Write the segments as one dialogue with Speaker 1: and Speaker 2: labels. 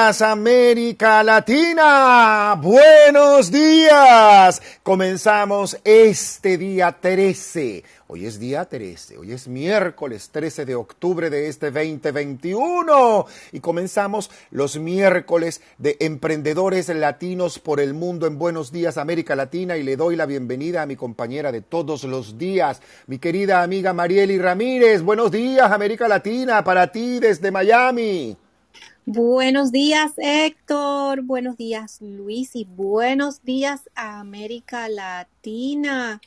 Speaker 1: Días América Latina, buenos días. Comenzamos este día 13. Hoy es día 13, hoy es miércoles 13 de octubre de este 2021 y comenzamos los miércoles de emprendedores latinos por el mundo en Buenos días América Latina y le doy la bienvenida a mi compañera de todos los días, mi querida amiga Marieli Ramírez. Buenos días América Latina para ti desde Miami.
Speaker 2: Buenos días, Héctor. Buenos días, Luis. Y buenos días a América Latina.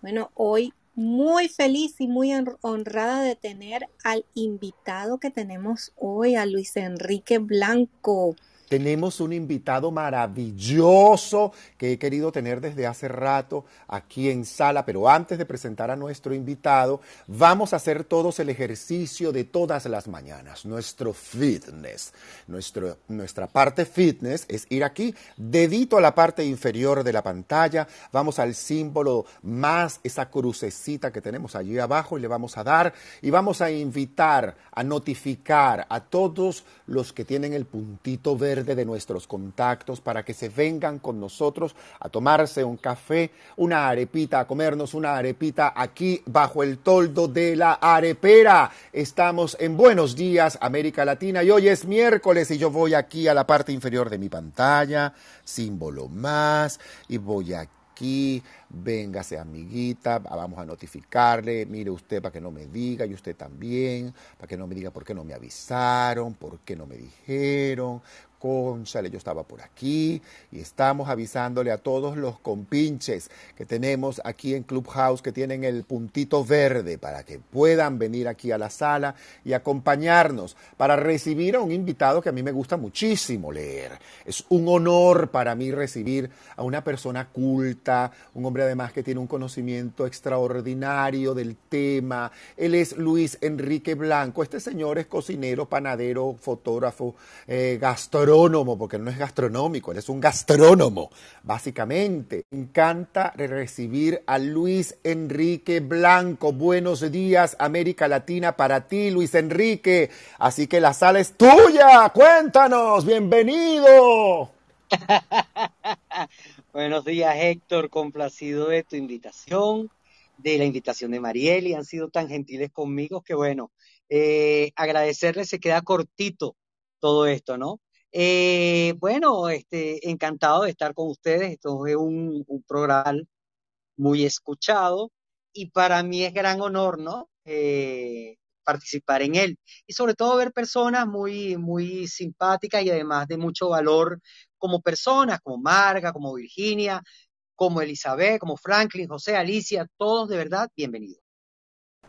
Speaker 2: Bueno, hoy muy feliz y muy honrada de tener al invitado que tenemos hoy, a Luis Enrique Blanco.
Speaker 1: Tenemos un invitado maravilloso que he querido tener desde hace rato aquí en sala, pero antes de presentar a nuestro invitado, vamos a hacer todos el ejercicio de todas las mañanas, nuestro fitness. Nuestro, nuestra parte fitness es ir aquí, dedito a la parte inferior de la pantalla, vamos al símbolo más, esa crucecita que tenemos allí abajo y le vamos a dar y vamos a invitar, a notificar a todos los que tienen el puntito verde de nuestros contactos para que se vengan con nosotros a tomarse un café, una arepita, a comernos una arepita aquí bajo el toldo de la arepera. Estamos en Buenos Días, América Latina, y hoy es miércoles y yo voy aquí a la parte inferior de mi pantalla, símbolo más, y voy aquí aquí, véngase amiguita, vamos a notificarle, mire usted para que no me diga, y usted también, para que no me diga por qué no me avisaron, por qué no me dijeron, Yo estaba por aquí y estamos avisándole a todos los compinches que tenemos aquí en Clubhouse que tienen el puntito verde para que puedan venir aquí a la sala y acompañarnos para recibir a un invitado que a mí me gusta muchísimo leer. Es un honor para mí recibir a una persona culta, un hombre además que tiene un conocimiento extraordinario del tema. Él es Luis Enrique Blanco. Este señor es cocinero, panadero, fotógrafo, eh, gastronómico porque no es gastronómico, él es un gastrónomo, básicamente. Me encanta recibir a Luis Enrique Blanco. Buenos días, América Latina, para ti, Luis Enrique. Así que la sala es tuya. Cuéntanos, bienvenido.
Speaker 3: Buenos días, Héctor. Complacido de tu invitación, de la invitación de Marieli. Han sido tan gentiles conmigo que, bueno, eh, agradecerles se queda cortito todo esto, ¿no? Eh, bueno, este, encantado de estar con ustedes. Esto es un, programa muy escuchado y para mí es gran honor, ¿no? Eh, participar en él y sobre todo ver personas muy, muy simpáticas y además de mucho valor como personas, como Marga, como Virginia, como Elizabeth, como Franklin, José, Alicia, todos de verdad bienvenidos.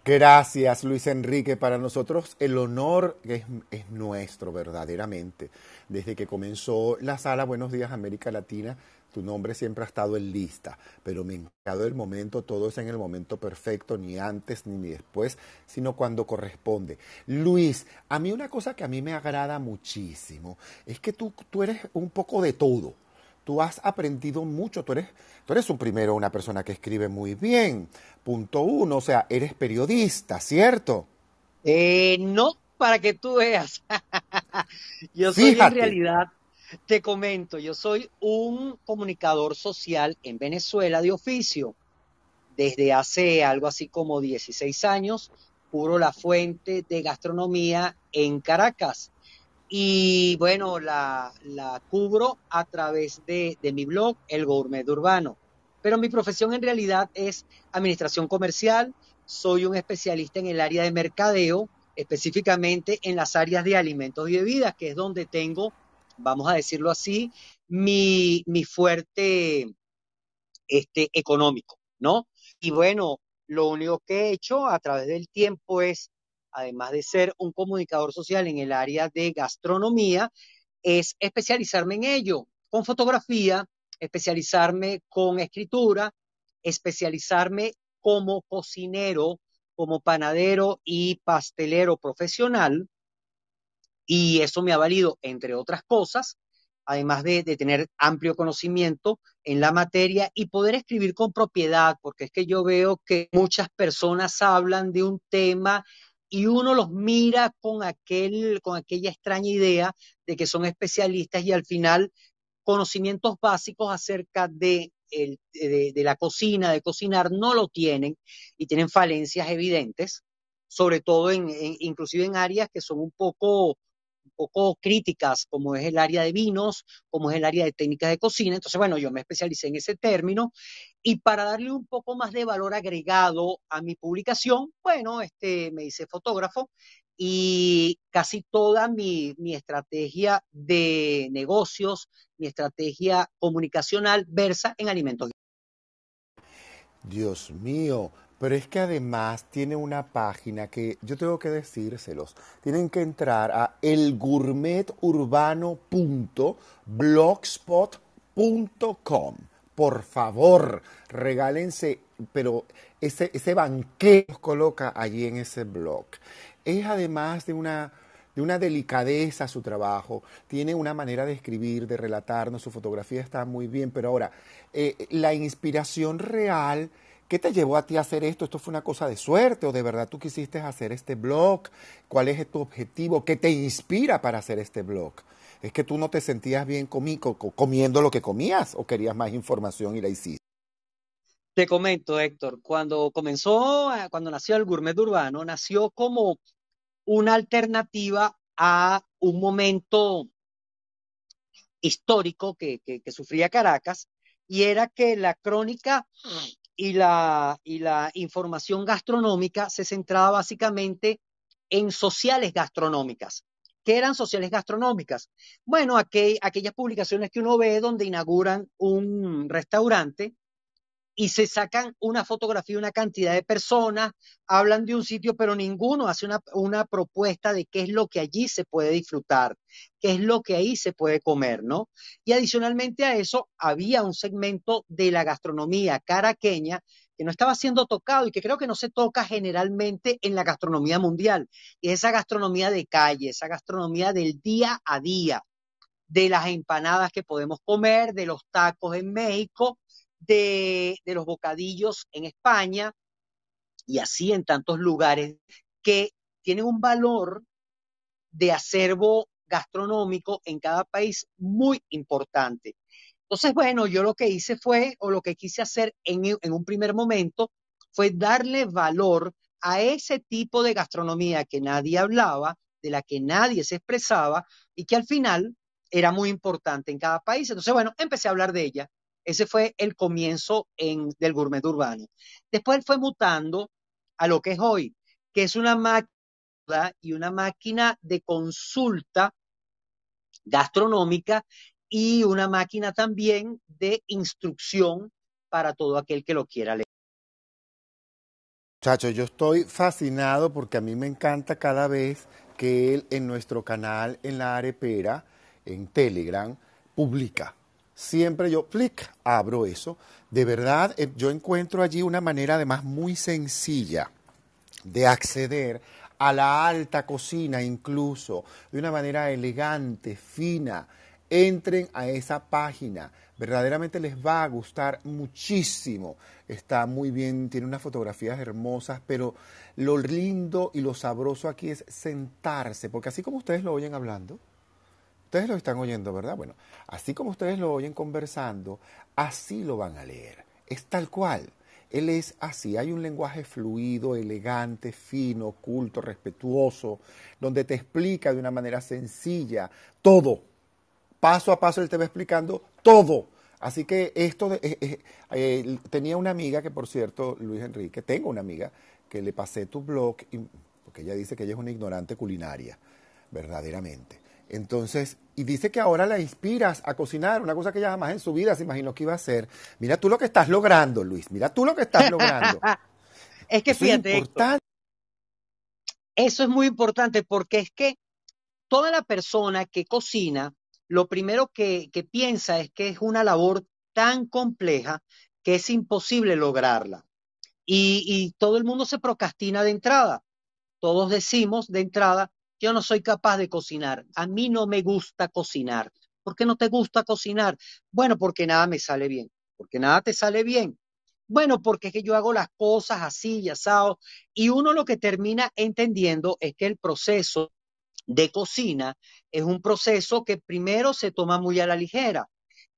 Speaker 1: Gracias, Luis Enrique. Para nosotros el honor es, es, nuestro, verdaderamente. Desde que comenzó la sala Buenos Días América Latina, tu nombre siempre ha estado en lista, pero me encantado el momento, todo es en el momento perfecto, ni antes ni después, sino cuando corresponde. Luis, a mí una cosa que a mí me agrada muchísimo es que tú, tú eres un poco de todo tú has aprendido mucho, tú eres, tú eres un primero una persona que escribe muy bien, punto uno, o sea, eres periodista, ¿cierto?
Speaker 3: Eh, no, para que tú veas. yo soy en realidad, te comento, yo soy un comunicador social en Venezuela de oficio. Desde hace algo así como 16 años, cubro la fuente de gastronomía en Caracas y bueno, la, cubro a través de, mi blog, El Gourmet Urbano. Pero mi profesión en realidad es administración comercial, soy un especialista en el área de mercadeo, específicamente en las áreas de alimentos y bebidas, que es donde tengo, vamos a decirlo así, mi, mi fuerte este, económico, ¿no? Y bueno, lo único que he hecho a través del tiempo es además de ser un comunicador social en el área de gastronomía, es especializarme en ello, con fotografía, especializarme con escritura, especializarme como cocinero, como panadero y pastelero profesional. Y eso me ha valido, entre otras cosas, además de, de, tener amplio conocimiento en la materia y poder escribir con propiedad, porque es que yo veo que muchas personas hablan de un tema y uno los mira con, aquel, con aquella extraña idea de que son especialistas y al final conocimientos básicos acerca de, de, la cocina, de cocinar, no lo tienen y tienen falencias evidentes, sobre todo en, inclusive en áreas que son un poco poco críticas, como es el área de vinos, como es el área de técnicas de cocina. Entonces, bueno, yo me especialicé en ese término y para darle un poco más de valor agregado a mi publicación, bueno, este, me hice fotógrafo y casi toda mi, mi estrategia de negocios, mi estrategia comunicacional versa en alimentos.
Speaker 1: Dios mío, pero es que además tiene una página que yo tengo que decírselos. Tienen que entrar a elgourmeturbano.blogspot.com. Por favor, regálense, pero ese, ese banquete los coloca allí en ese blog. Es además de una, de una delicadeza su trabajo, tiene una manera de escribir, de relatarnos, su fotografía está muy bien, pero ahora, eh, la inspiración real ¿Qué te llevó a ti a hacer esto? ¿Esto fue una cosa de suerte o de verdad tú quisiste hacer este blog? ¿Cuál es tu objetivo? ¿Qué te inspira para hacer este blog? ¿Es que tú no te sentías bien comiendo lo que comías o querías más información y la hiciste?
Speaker 3: Te comento, Héctor, cuando comenzó, cuando nació el gourmet urbano, nació como una alternativa a un momento histórico que sufría Caracas, y era que la crónica y la, y la información gastronómica se centraba básicamente en sociales gastronómicas. ¿Qué eran sociales gastronómicas? Bueno, aquellas publicaciones que uno ve donde inauguran un restaurante y se sacan una fotografía, una cantidad de personas, hablan de un sitio, pero ninguno hace una, una, propuesta de qué es lo que allí se puede disfrutar, qué es lo que ahí se puede comer, ¿no? Y adicionalmente a eso, había un segmento de la gastronomía caraqueña que no estaba siendo tocado y que creo que no se toca generalmente en la gastronomía mundial. Y esa gastronomía de calle, esa gastronomía del día a día, de las empanadas que podemos comer, de los tacos en México, de, los bocadillos en España y así en tantos lugares que tienen un valor de acervo gastronómico en cada país muy importante. Entonces, bueno, yo lo que hice fue, o lo que quise hacer en, en, un primer momento, fue darle valor a ese tipo de gastronomía que nadie hablaba, de la que nadie se expresaba y que al final era muy importante en cada país. Entonces, bueno, empecé a hablar de ella ese fue el comienzo en, del gourmet urbano. Después fue mutando a lo que es hoy, que es una máquina y una máquina de consulta gastronómica y una máquina también de instrucción para todo aquel que lo quiera leer.
Speaker 1: Chacho, yo estoy fascinado porque a mí me encanta cada vez que él en nuestro canal en la arepera, en Telegram, publica siempre yo, clic, abro eso. De verdad, eh, yo encuentro allí una manera además muy sencilla de acceder a la alta cocina incluso, de una manera elegante, fina. Entren a esa página, verdaderamente les va a gustar muchísimo. Está muy bien, tiene unas fotografías hermosas, pero lo lindo y lo sabroso aquí es sentarse, porque así como ustedes lo oyen hablando, Ustedes lo están oyendo, ¿verdad? Bueno, así como ustedes lo oyen conversando, así lo van a leer. Es tal cual. Él es así. Hay un lenguaje fluido, elegante, fino, culto, respetuoso, donde te explica de una manera sencilla todo. Paso a paso él te va explicando todo. Así que esto, de, eh, eh, tenía una amiga que, por cierto, Luis Enrique, tengo una amiga que le pasé tu blog, porque ella dice que ella es una ignorante culinaria, verdaderamente. Entonces, y dice que ahora la inspiras a cocinar, una cosa que ella jamás en su vida se imaginó que iba a hacer. Mira tú lo que estás logrando, Luis, mira tú lo que estás logrando.
Speaker 3: es que fíjate, es importante. eso es muy importante porque es que toda la persona que cocina, lo primero que, piensa es que es una labor tan compleja que es imposible lograrla. y todo el mundo se procrastina de entrada. Todos decimos de entrada, yo no soy capaz de cocinar. A mí no me gusta cocinar. ¿Por qué no te gusta cocinar? Bueno, porque nada me sale bien. Porque nada te sale bien. Bueno, porque es que yo hago las cosas así y asado. Y uno lo que termina entendiendo es que el proceso de cocina es un proceso que primero se toma muy a la ligera,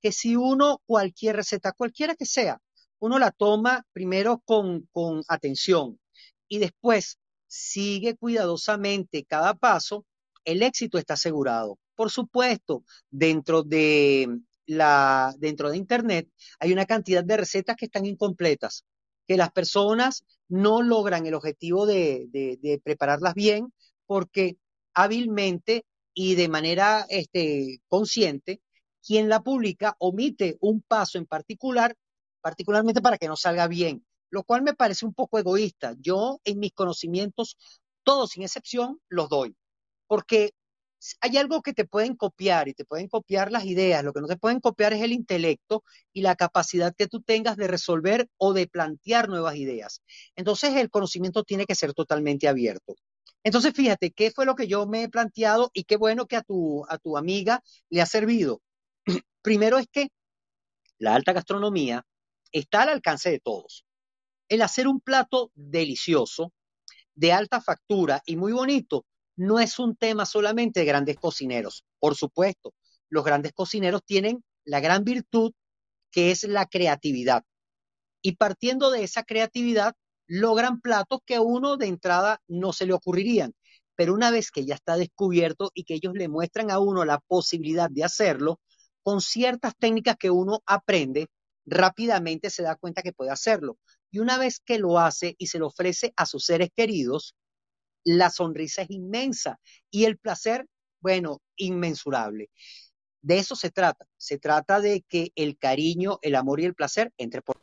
Speaker 3: que si uno cualquier receta, cualquiera que sea, uno la toma primero con, con atención y después sigue cuidadosamente cada paso, el éxito está asegurado. Por supuesto, dentro de la, dentro de Internet hay una cantidad de recetas que están incompletas, que las personas no logran el objetivo de, prepararlas bien porque hábilmente y de manera este, consciente, quien la publica omite un paso en particular, particularmente para que no salga bien, lo cual me parece un poco egoísta. Yo en mis conocimientos, todos sin excepción, los doy, porque hay algo que te pueden copiar y te pueden copiar las ideas, lo que no te pueden copiar es el intelecto y la capacidad que tú tengas de resolver o de plantear nuevas ideas. Entonces el conocimiento tiene que ser totalmente abierto. Entonces, fíjate, ¿qué fue lo que yo me he planteado y qué bueno que a tu, a tu amiga le ha servido? Primero es que la alta gastronomía está al alcance de todos. El hacer un plato delicioso, de alta factura y muy bonito, no es un tema solamente de grandes cocineros. Por supuesto, los grandes cocineros tienen la gran virtud que es la creatividad. Y partiendo de esa creatividad, logran platos que a uno de entrada no se le ocurrirían. Pero una vez que ya está descubierto y que ellos le muestran a uno la posibilidad de hacerlo, con ciertas técnicas que uno aprende, rápidamente se da cuenta que puede hacerlo. Y una vez que lo hace y se lo ofrece a sus seres queridos, la sonrisa es inmensa y el placer, bueno, inmensurable. De eso se trata. Se trata de que el cariño, el amor y el placer entre por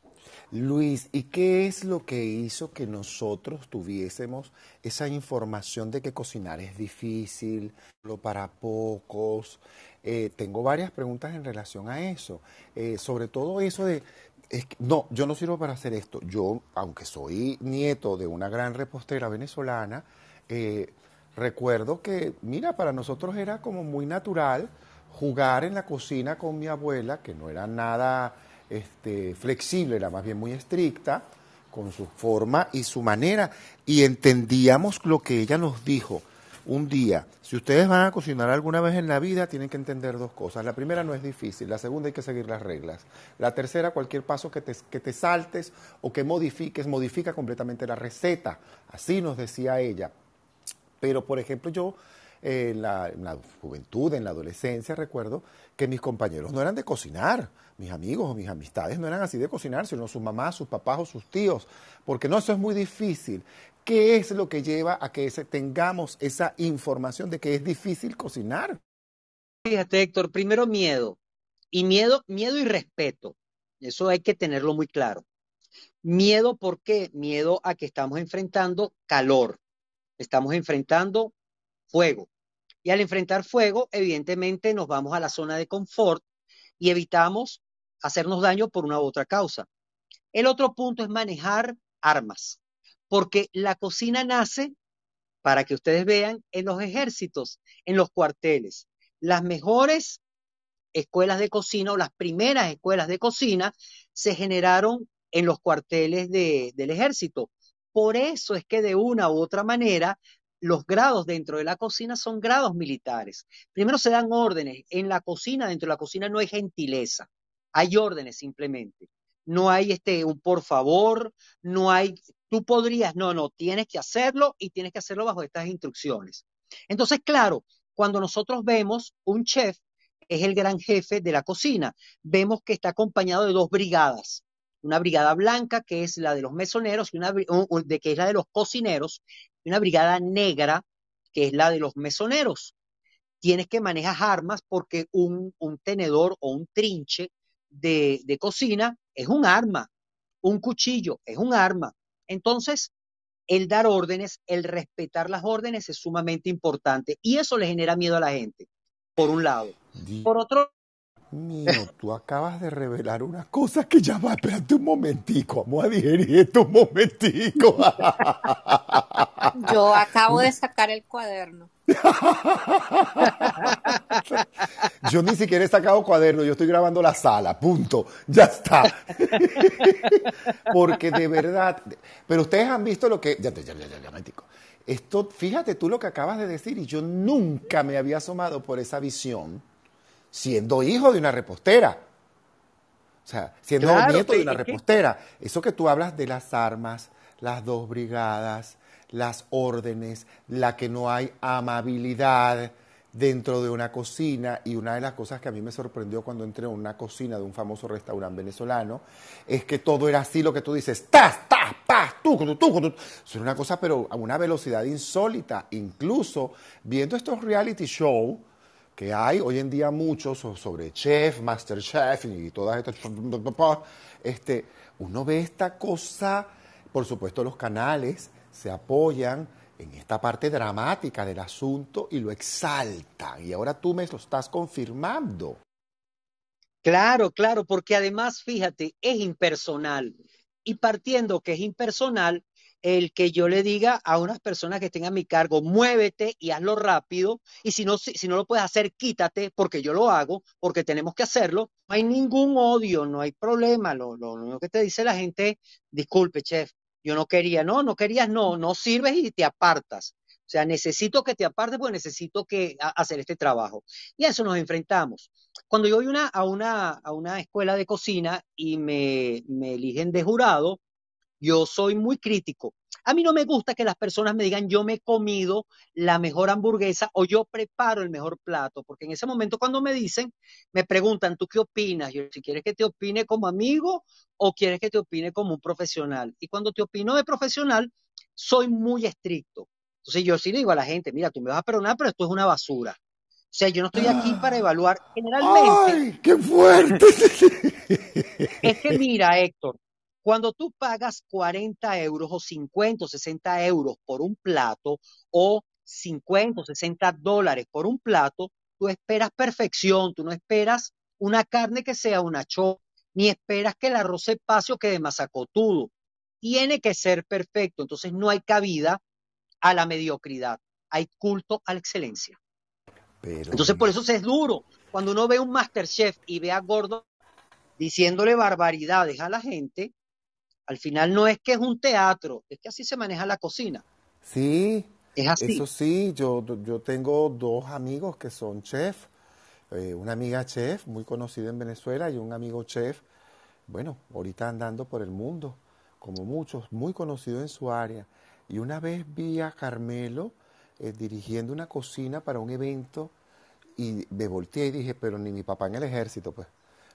Speaker 1: Luis, ¿y qué es lo que hizo que nosotros tuviésemos esa información de que cocinar es difícil, lo para pocos? Eh, tengo varias preguntas en relación a eso, eh, sobre todo eso de, no, yo no sirvo para hacer esto. Yo, aunque soy nieto de una gran repostera venezolana, eh, recuerdo que, mira, para nosotros era como muy natural jugar en la cocina con mi abuela, que no era nada este, flexible, era más bien muy estricta con su forma y su manera. Y entendíamos lo que ella nos dijo un día. Si ustedes van a cocinar alguna vez en la vida, tienen que entender dos cosas. La primera no es difícil, la segunda hay que seguir las reglas. La tercera, cualquier paso que te, que te saltes o que modifiques, modifica completamente la receta. Así nos decía ella. Pero, por ejemplo, yo en la, juventud, en la adolescencia, recuerdo que mis compañeros no eran de cocinar, mis amigos o mis amistades no eran así de cocinar, sino sus mamás, sus papás o sus tíos, porque no, eso es muy difícil. ¿Qué es lo que lleva a que tengamos esa información de que es difícil cocinar?
Speaker 3: Fíjate, Héctor, primero miedo. Y miedo, miedo y respeto. Eso hay que tenerlo muy claro. Miedo, ¿por qué? Miedo a que estamos enfrentando calor. Estamos enfrentando fuego. Y al enfrentar fuego, evidentemente nos vamos a la zona de confort y evitamos hacernos daño por una u otra causa. El otro punto es manejar armas, porque la cocina nace, para que ustedes vean, en los ejércitos, en los cuarteles. Las mejores escuelas de cocina o las primeras escuelas de cocina se generaron en los cuarteles del ejército. Por eso es que de una u otra manera los grados dentro de la cocina son grados militares. Primero se dan órdenes. En la cocina, dentro de la cocina no hay gentileza. Hay órdenes simplemente. No hay este un por favor, no hay tú podrías, no, no, tienes que hacerlo y tienes que hacerlo bajo estas instrucciones. Entonces, claro, cuando nosotros vemos un chef es el gran jefe de la cocina, vemos que está acompañado de dos brigadas una brigada blanca que es la de los mesoneros y una de que es la de los cocineros y una brigada negra que es la de los mesoneros. Tienes que manejar armas porque un, tenedor o un trinche de, de cocina es un arma, un cuchillo es un arma. Entonces, el dar órdenes, el respetar las órdenes es sumamente importante y eso le genera miedo a la gente, por un lado. Por otro
Speaker 1: mío, tú acabas de revelar una cosa que ya va, espérate un momentico, vamos a digerir esto un momentico.
Speaker 2: Yo acabo de sacar el cuaderno.
Speaker 1: yo ni siquiera he sacado cuaderno, yo estoy grabando la sala, punto, ya está. Porque de verdad, pero ustedes han visto lo que, ya, ya, ya, ya, ya, esto, fíjate tú lo que acabas de decir y yo nunca me había asomado por esa visión siendo hijo de una repostera. O sea, siendo nieto de una repostera. Eso que tú hablas de las armas, las dos brigadas, las órdenes, la que no hay amabilidad dentro de una cocina y una de las cosas que a mí me sorprendió cuando entré en una cocina de un famoso restaurante venezolano es que todo era así lo que tú dices, tas, tas, pas, tú, tú, tú, tú. Es una cosa pero a una velocidad insólita, incluso viendo estos reality shows que hay hoy en día muchos sobre chef, master chef y todas estas este uno ve esta cosa, por supuesto los canales se apoyan en esta parte dramática del asunto y lo exaltan. Y ahora tú me lo estás confirmando.
Speaker 3: Claro, claro, porque además, fíjate, es impersonal. Y partiendo que es impersonal, el que yo le diga a unas personas que estén a mi cargo, muévete y hazlo rápido, y si no, si, no lo puedes hacer, quítate, porque yo lo hago, porque tenemos que hacerlo, no hay ningún odio, no hay problema. Lo, lo, lo que te dice la gente, disculpe, chef, yo no quería, no, no querías, no, no sirves y te apartas. O sea, necesito que te apartes porque necesito que hacer este trabajo. Y a eso nos enfrentamos. Cuando yo voy una, a, una, a una escuela de cocina y me, me eligen de jurado, yo soy muy crítico. A mí no me gusta que las personas me digan yo me he comido la mejor hamburguesa o yo preparo el mejor plato, porque en ese momento cuando me dicen, me preguntan, ¿tú qué opinas? Yo, si quieres que te opine como amigo o quieres que te opine como un profesional. Y cuando te opino de profesional, soy muy estricto. Entonces yo sí le digo a la gente, mira, tú me vas a perdonar, pero esto es una basura. O sea, yo no estoy aquí para evaluar generalmente.
Speaker 1: ¡Ay, qué fuerte!
Speaker 3: Es que mira, Héctor, cuando tú pagas 40 euros o 50 o 60 euros por un plato o 50 o 60 dólares por un plato, tú esperas perfección, tú no esperas una carne que sea una cho, ni esperas que el arroz se pase o quede masacotudo. Tiene que ser perfecto, entonces no hay cabida a la mediocridad, hay culto a la excelencia. Entonces por eso es duro. Cuando uno ve un Masterchef y ve a Gordo diciéndole barbaridades a la gente, al final no es que es un teatro, es que así se maneja la cocina.
Speaker 1: Sí, es así. Eso sí, yo, yo tengo dos amigos que son chef, eh, una amiga chef muy conocida en Venezuela y un amigo chef, bueno, ahorita andando por el mundo, como muchos, muy conocido en su área. Y una vez vi a Carmelo eh, dirigiendo una cocina para un evento y me volteé y dije, pero ni mi papá en el ejército, pues.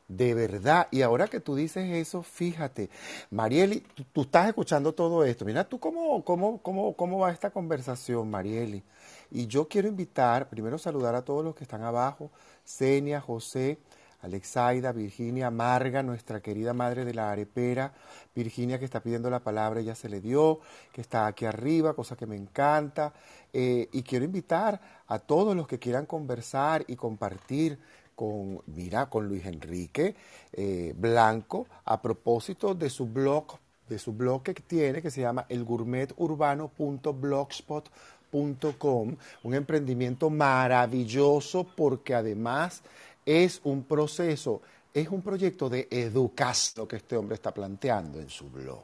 Speaker 1: De verdad, y ahora que tú dices eso, fíjate, Marieli, tú, estás escuchando todo esto. Mira tú cómo, cómo, cómo, cómo va esta conversación, Marieli. Y yo quiero invitar, primero saludar a todos los que están abajo, Senia, José, Alexaida, Virginia, Marga, nuestra querida madre de la arepera, Virginia que está pidiendo la palabra, ya se le dio, que está aquí arriba, cosa que me encanta. Eh, y quiero invitar a todos los que quieran conversar y compartir con, mira, con Luis Enrique eh, Blanco a propósito de su blog, de su blog que tiene, que se llama elgourmeturbano.blogspot.com, un emprendimiento maravilloso porque además es un proceso, es un proyecto de educación que este hombre está planteando en su blog.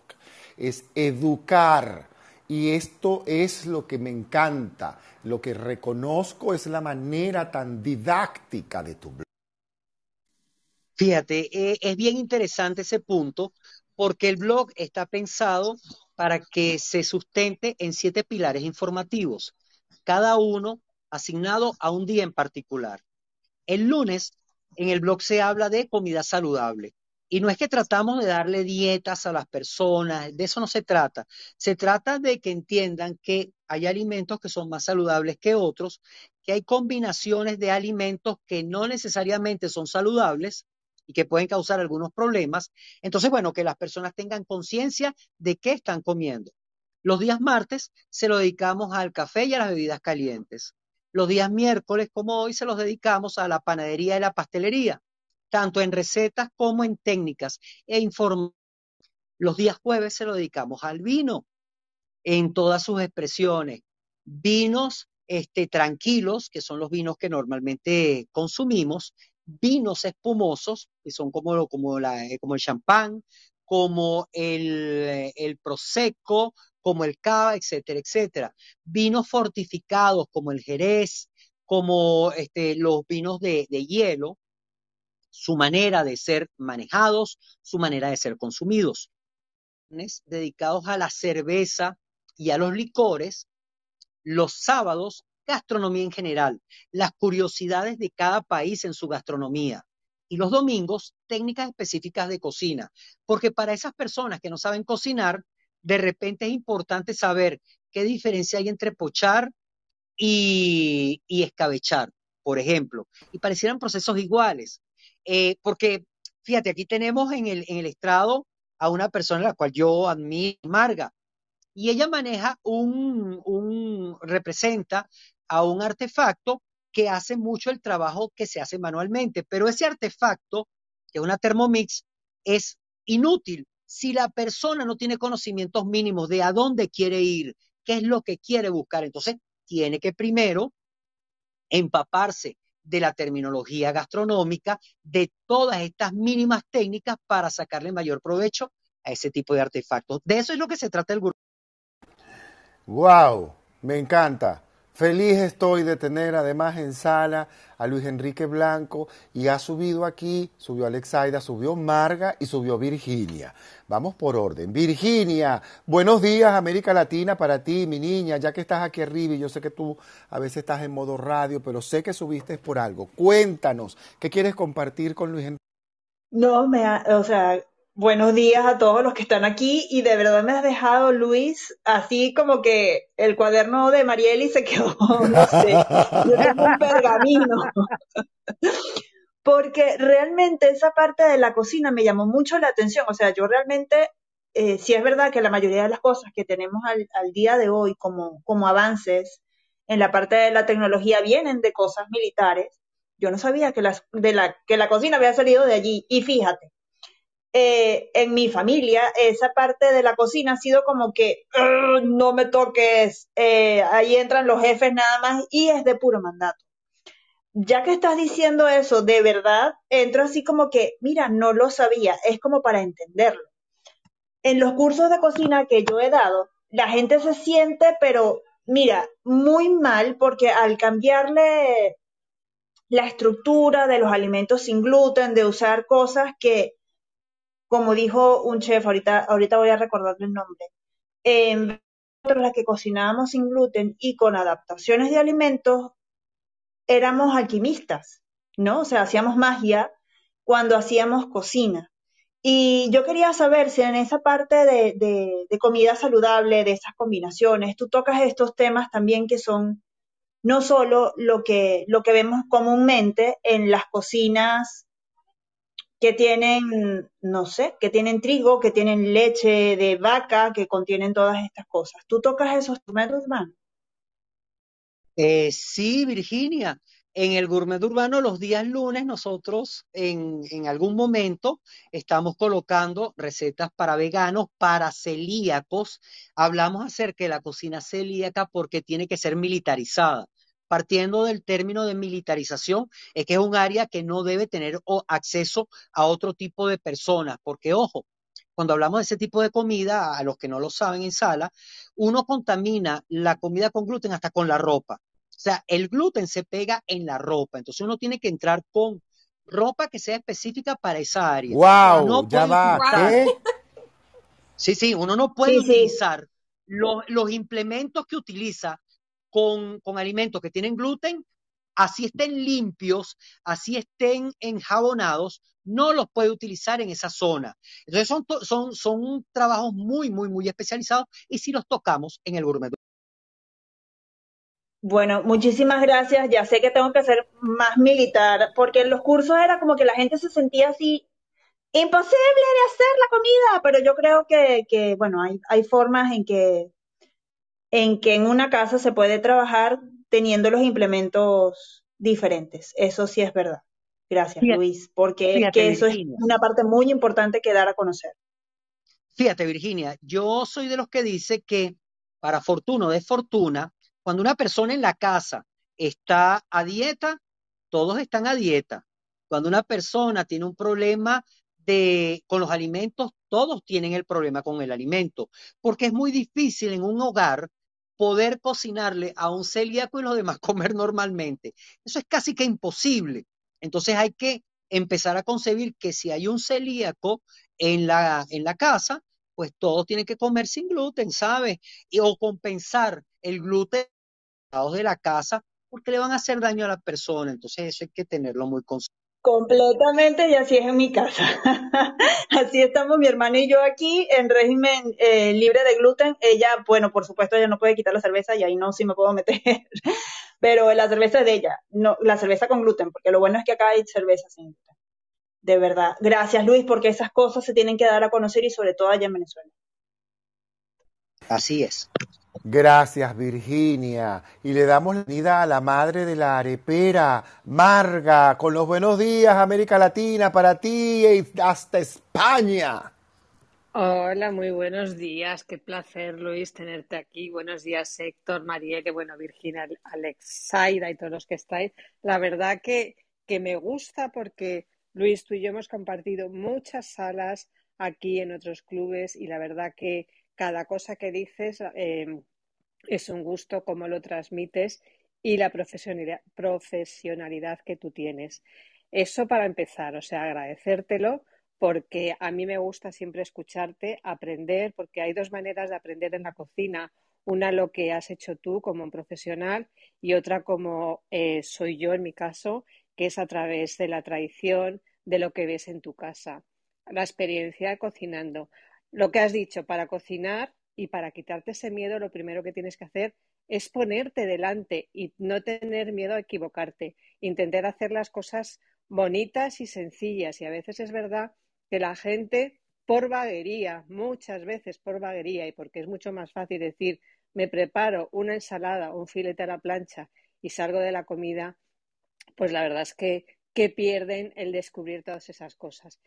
Speaker 1: Es educar. Y esto es lo que me encanta, lo que reconozco es la manera tan didáctica de tu blog.
Speaker 3: Fíjate, eh, es bien interesante ese punto porque el blog está pensado para que se sustente en siete pilares informativos, cada uno asignado a un día en particular. El lunes en el blog se habla de comida saludable. Y no es que tratamos de darle dietas a las personas, de eso no se trata. Se trata de que entiendan que hay alimentos que son más saludables que otros, que hay combinaciones de alimentos que no necesariamente son saludables y que pueden causar algunos problemas. Entonces, bueno, que las personas tengan conciencia de qué están comiendo. Los días martes se lo dedicamos al café y a las bebidas calientes. Los días miércoles, como hoy, se los dedicamos a la panadería y la pastelería, tanto en recetas como en técnicas e información. Los días jueves se lo dedicamos al vino. en todas sus expresiones. Vinos este, tranquilos, que son los vinos que normalmente consumimos, vinos espumosos, que son como, como, la, eh, como el champán, como el, el prosecco, como el cava, etcétera, etcétera. Vinos fortificados como el jerez, como este, los vinos de, de hielo, su manera de ser manejados, su manera de ser consumidos. Dedicados a la cerveza y a los licores, los sábados, gastronomía en general, las curiosidades de cada país en su gastronomía. Y los domingos, técnicas específicas de cocina. Porque para esas personas que no saben cocinar, de repente es importante saber qué diferencia hay entre pochar y, escabechar, por ejemplo. Y parecieran procesos iguales. Eh, porque, fíjate, aquí tenemos en el, estrado a una persona a la cual yo admiro, Marga, y ella maneja un, un, representa a un artefacto que hace mucho el trabajo que se hace manualmente, pero ese artefacto, que es una Thermomix, es inútil si la persona no tiene conocimientos mínimos de a dónde quiere ir, qué es lo que quiere buscar. Entonces, tiene que primero empaparse de la terminología gastronómica, de todas estas mínimas técnicas para sacarle mayor provecho a ese tipo de artefactos. De eso es lo que se trata el grupo.
Speaker 1: ¡Wow! Me encanta. Feliz estoy de tener además en sala a Luis Enrique Blanco y ha subido aquí, subió Alexaida, subió Marga y subió Virginia. Vamos por orden. Virginia, buenos días América Latina para ti, mi niña, ya que estás aquí arriba y yo sé que tú a veces estás en modo radio, pero sé que subiste por algo. Cuéntanos, ¿qué quieres compartir con Luis Enrique?
Speaker 4: No, me o sea, Buenos días a todos los que están aquí y de verdad me has dejado, Luis, así como que el cuaderno de Marieli se quedó, no sé, yo un pergamino. Porque realmente esa parte de la cocina me llamó mucho la atención. O sea, yo realmente, eh, sí es verdad que la mayoría de las cosas que tenemos al, día de hoy como, como avances en la parte de la tecnología vienen de cosas militares. Yo no sabía que, las, de la, que la cocina había salido de allí. Y fíjate, eh, en mi familia esa parte de la cocina ha sido como que no me toques, eh, ahí entran los jefes nada más y es de puro mandato. Ya que estás diciendo eso, de verdad, entro así como que, mira, no lo sabía, es como para entenderlo. En los cursos de cocina que yo he dado, la gente se siente, pero mira, muy mal porque al cambiarle la estructura de los alimentos sin gluten, de usar cosas que como dijo un chef, ahorita, voy a recordarle el nombre, eh, las que cocinábamos sin gluten y con adaptaciones de alimentos, éramos alquimistas, ¿no? O sea, hacíamos magia cuando hacíamos cocina. Y yo quería saber si en esa parte de, comida saludable, de esas combinaciones, tú tocas estos temas también que son no solo lo que vemos comúnmente en las cocinas que tienen, no sé, que tienen trigo, que tienen leche de vaca, que contienen todas estas cosas. ¿Tú tocas esos gourmet urbanos?
Speaker 3: Eh, sí, Virginia. En el gourmet urbano los días lunes nosotros en, en, algún momento estamos colocando recetas para veganos, para celíacos. Hablamos acerca de la cocina celíaca porque tiene que ser militarizada partiendo del término de militarización, es que es un área que no debe tener acceso a otro tipo de personas, porque ojo, cuando hablamos de ese tipo de comida, a los que no lo saben en sala, uno contamina la comida con gluten hasta con la ropa. O sea, el gluten se pega en la ropa, entonces uno tiene que entrar con ropa que sea específica para esa área.
Speaker 1: ¡Wow! ya va.
Speaker 3: Sí, sí, uno no puede utilizar Los, los implementos que utiliza con, alimentos que tienen gluten, así estén limpios, así estén enjabonados, no los puede utilizar en esa zona. Entonces son, son, son trabajos muy, muy, muy especializados y si los tocamos en el gourmet.
Speaker 4: Bueno, muchísimas gracias. Ya sé que tengo que ser más militar, porque en los cursos era como que la gente se sentía así, imposible de hacer la comida, pero yo creo que, que bueno, hay, hay formas en que en que en una casa se puede trabajar teniendo los implementos diferentes. Eso sí es verdad. Gracias, Luis, porque eso es una parte muy importante que dar a conocer.
Speaker 3: Fíjate, Virginia, yo soy de los que dice que para fortuna o desfortuna, cuando una persona en la casa está a dieta, todos están a dieta. Cuando una persona tiene un problema de, con los alimentos, todos tienen el problema con el alimento, porque es muy difícil en un hogar poder cocinarle a un celíaco y los demás comer normalmente. Eso es casi que imposible. Entonces hay que empezar a concebir que si hay un celíaco en la, en la casa, pues todos tienen que comer sin gluten, ¿sabes? O compensar el gluten de la casa porque le van a hacer daño a la persona. Entonces eso hay que tenerlo muy consciente.
Speaker 4: Completamente, y así es en mi casa. así estamos mi hermano y yo aquí en régimen eh, libre de gluten. Ella, bueno, por supuesto, ella no puede quitar la cerveza y ahí no sí me puedo meter. Pero la cerveza es de ella, no, la cerveza con gluten, porque lo bueno es que acá hay cerveza sin gluten. De verdad. Gracias, Luis, porque esas cosas se tienen que dar a conocer y sobre todo allá en Venezuela.
Speaker 3: Así es.
Speaker 1: Gracias, Virginia. Y le damos la bienvenida a la madre de la arepera, Marga, con los buenos días, América Latina, para ti y hasta España.
Speaker 5: Hola, muy buenos días. Qué placer, Luis, tenerte aquí. Buenos días, Héctor, Marielle, bueno, Virginia, Alexaida y todos los que estáis. La verdad que, que me gusta porque, Luis, tú y yo hemos compartido muchas salas aquí en otros clubes y la verdad que cada cosa que dices em, es un gusto cómo lo transmites y la profesionalidad, profesionalidad que tú tienes. Eso para empezar, o sea, agradecértelo porque a mí me gusta siempre escucharte, aprender, porque hay dos maneras de aprender en la cocina. Una lo que has hecho tú como un profesional y otra como eh, soy yo en mi caso, que es a través de la tradición, de lo que ves en tu casa, la experiencia cocinando. Lo que has dicho, para cocinar y para quitarte ese miedo, lo primero que tienes que hacer es ponerte delante y no tener miedo a equivocarte, intentar hacer las cosas bonitas y sencillas. Y a veces es verdad que la gente, por vaguería, muchas veces por vaguería, y porque es mucho más fácil decir, me preparo una ensalada o un filete a la plancha y salgo de la comida, pues la verdad es que, que pierden el descubrir todas esas cosas.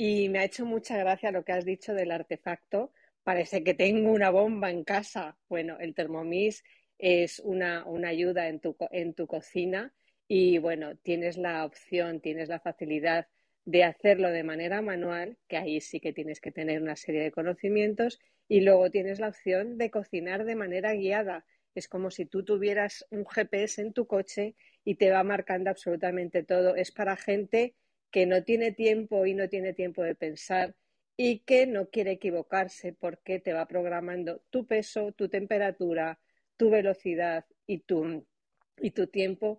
Speaker 5: Y me ha hecho mucha gracia lo que has dicho del artefacto. Parece que tengo una bomba en casa. Bueno, el Thermomix es una, una ayuda en tu, en tu cocina y bueno, tienes la opción, tienes la facilidad de hacerlo de manera manual, que ahí sí que tienes que tener una serie de conocimientos, y luego tienes la opción de cocinar de manera guiada. Es como si tú tuvieras un GPS en tu coche y te va marcando absolutamente todo. Es para gente que no tiene tiempo y no tiene tiempo de pensar y que no quiere equivocarse porque te va programando tu peso, tu temperatura, tu velocidad y tu, y tu tiempo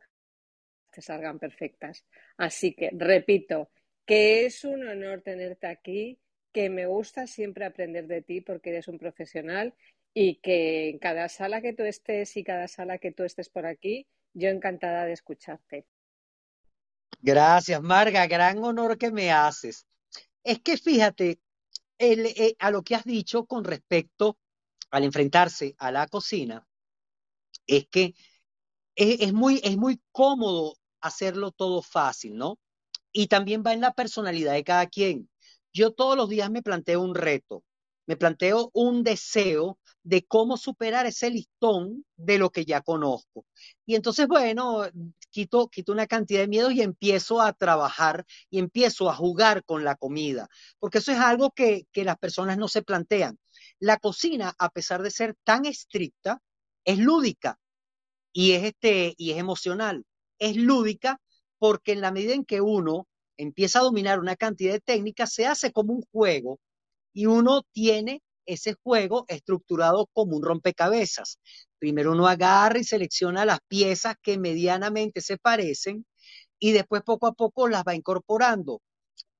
Speaker 5: te salgan perfectas. Así que, repito, que es un honor tenerte aquí, que me gusta siempre aprender de ti porque eres un profesional y que en cada sala que tú estés y cada sala que tú estés por aquí, yo encantada de escucharte.
Speaker 3: Gracias, Marga, gran honor que me haces. Es que fíjate, eh, a lo que has dicho con respecto al enfrentarse a la cocina, es que es, muy, es muy cómodo hacerlo todo fácil, ¿no? Y también va en la personalidad de cada quien. Yo todos los días me planteo un reto, me planteo un deseo de cómo superar ese listón de lo que ya conozco. Y entonces, bueno, quito, quito una cantidad de miedos y empiezo a trabajar y empiezo a jugar con la comida, porque eso es algo que, que las personas no se plantean. La cocina, a pesar de ser tan estricta, es lúdica y es, este, y es emocional. Es lúdica porque en la medida en que uno empieza a dominar una cantidad de técnicas, se hace como un juego y uno tiene ese juego estructurado como un rompecabezas. Primero uno agarra y selecciona las piezas que medianamente se parecen y después poco a poco las va incorporando.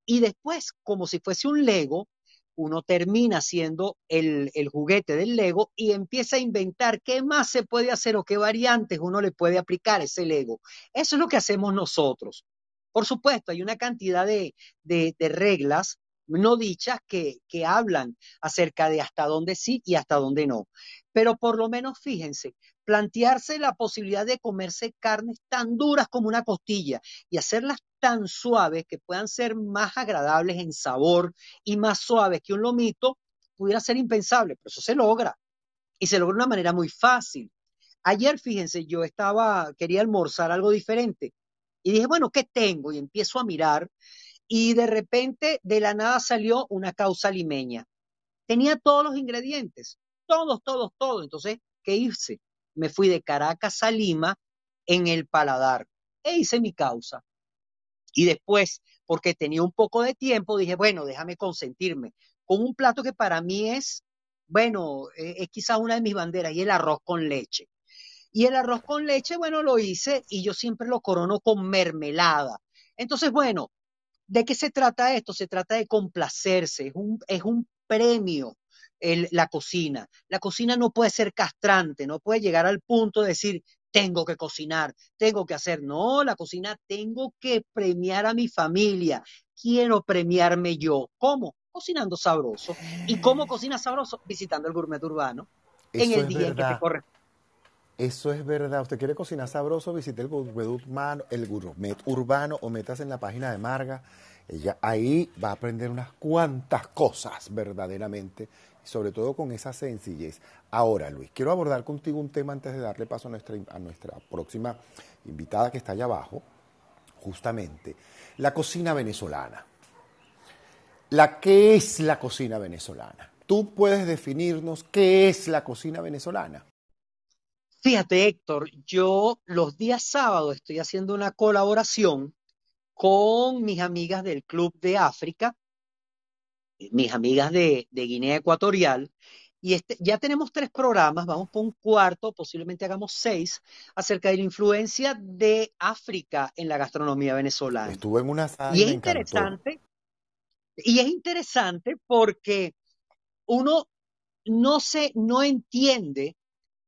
Speaker 3: Y después, como si fuese un Lego, uno termina siendo el, el, juguete del Lego y empieza a inventar qué más se puede hacer o qué variantes uno le puede aplicar a ese Lego. Eso es lo que hacemos nosotros. Por supuesto, hay una cantidad de, de, de reglas no dichas que, que hablan acerca de hasta dónde sí y hasta dónde no. Pero por lo menos fíjense, plantearse la posibilidad de comerse carnes tan duras como una costilla y hacerlas tan suaves que puedan ser más agradables en sabor y más suaves que un lomito, pudiera ser impensable, pero eso se logra. y se logra de una manera muy fácil. Ayer, fíjense, yo estaba, quería almorzar algo diferente y dije, bueno, ¿qué tengo? Y empiezo a mirar y de repente de la nada salió una causa limeña. Tenía todos los ingredientes, todos, todos, todos. Entonces, ¿qué hice? Me fui de Caracas a Lima en el paladar e hice mi causa. Y después, porque tenía un poco de tiempo, dije, bueno, déjame consentirme con un plato que para mí es, bueno, eh, es quizás una de mis banderas, y el arroz con leche. Y el arroz con leche, bueno, lo hice y yo siempre lo corono con mermelada. Entonces, bueno, ¿de qué se trata esto? Se trata de complacerse, es un, es un premio el, la cocina. La cocina no puede ser castrante, no puede llegar al punto de decir, tengo que cocinar, tengo que hacer. No, la cocina tengo que premiar a mi familia. Quiero premiarme yo. ¿Cómo? Cocinando sabroso. ¿Y cómo cocina sabroso? Visitando el gourmet urbano en el día en que te corre.
Speaker 1: Eso es verdad. Usted quiere cocinar sabroso, visite el gourmet urbano, el gourmet urbano o metas en la página de Marga. Ella ahí va a aprender unas cuantas cosas verdaderamente sobre todo con esa sencillez. Ahora, Luis, quiero abordar contigo un tema antes de darle paso a nuestra, a nuestra próxima invitada que está allá abajo, justamente, la cocina venezolana. La qué es la cocina venezolana. ¿Tú puedes definirnos qué es la cocina venezolana?
Speaker 3: Fíjate, Héctor, yo los días sábados estoy haciendo una colaboración con mis amigas del Club de África mis amigas de, Guinea Ecuatorial. Y este, ya tenemos tres programas, vamos por un cuarto, posiblemente hagamos seis, acerca de la influencia de África en la gastronomía venezolana.
Speaker 1: Estuve en una
Speaker 3: sala. Y es interesante, y es interesante porque uno no se, no entiende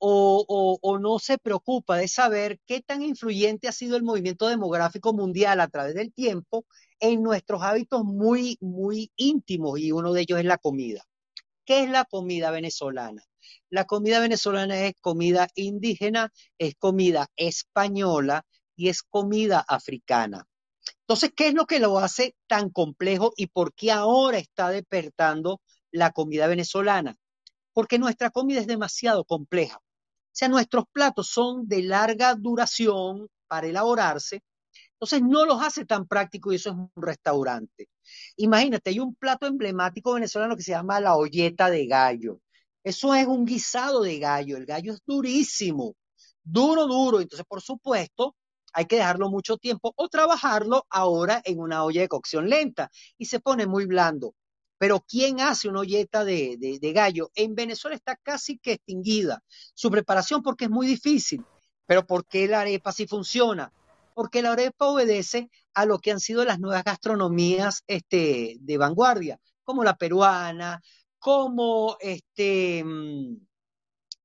Speaker 3: o, no se preocupa de saber qué tan influyente ha sido el movimiento demográfico mundial a través del tiempo en nuestros hábitos muy, muy íntimos y uno de ellos es la comida. ¿Qué es la comida venezolana? La comida venezolana es comida indígena, es comida española y es comida africana. Entonces, ¿qué es lo que lo hace tan complejo y por qué ahora está despertando la comida venezolana? Porque nuestra comida es demasiado compleja. O sea, nuestros platos son de larga duración para elaborarse entonces no los hace tan prácticos y eso es un restaurante. Imagínate, hay un plato emblemático venezolano que se llama la olleta de gallo. Eso es un guisado de gallo. El gallo es durísimo, duro, duro. Entonces, por supuesto, hay que dejarlo mucho tiempo o trabajarlo ahora en una olla de cocción lenta y se pone muy blando. Pero ¿quién hace una olleta de, de, gallo? En Venezuela está casi que extinguida su preparación porque es muy difícil. Pero ¿por qué la arepa sí funciona? porque la arepa obedece a lo que han sido las nuevas gastronomías este, de vanguardia, como la peruana, como, este, mm,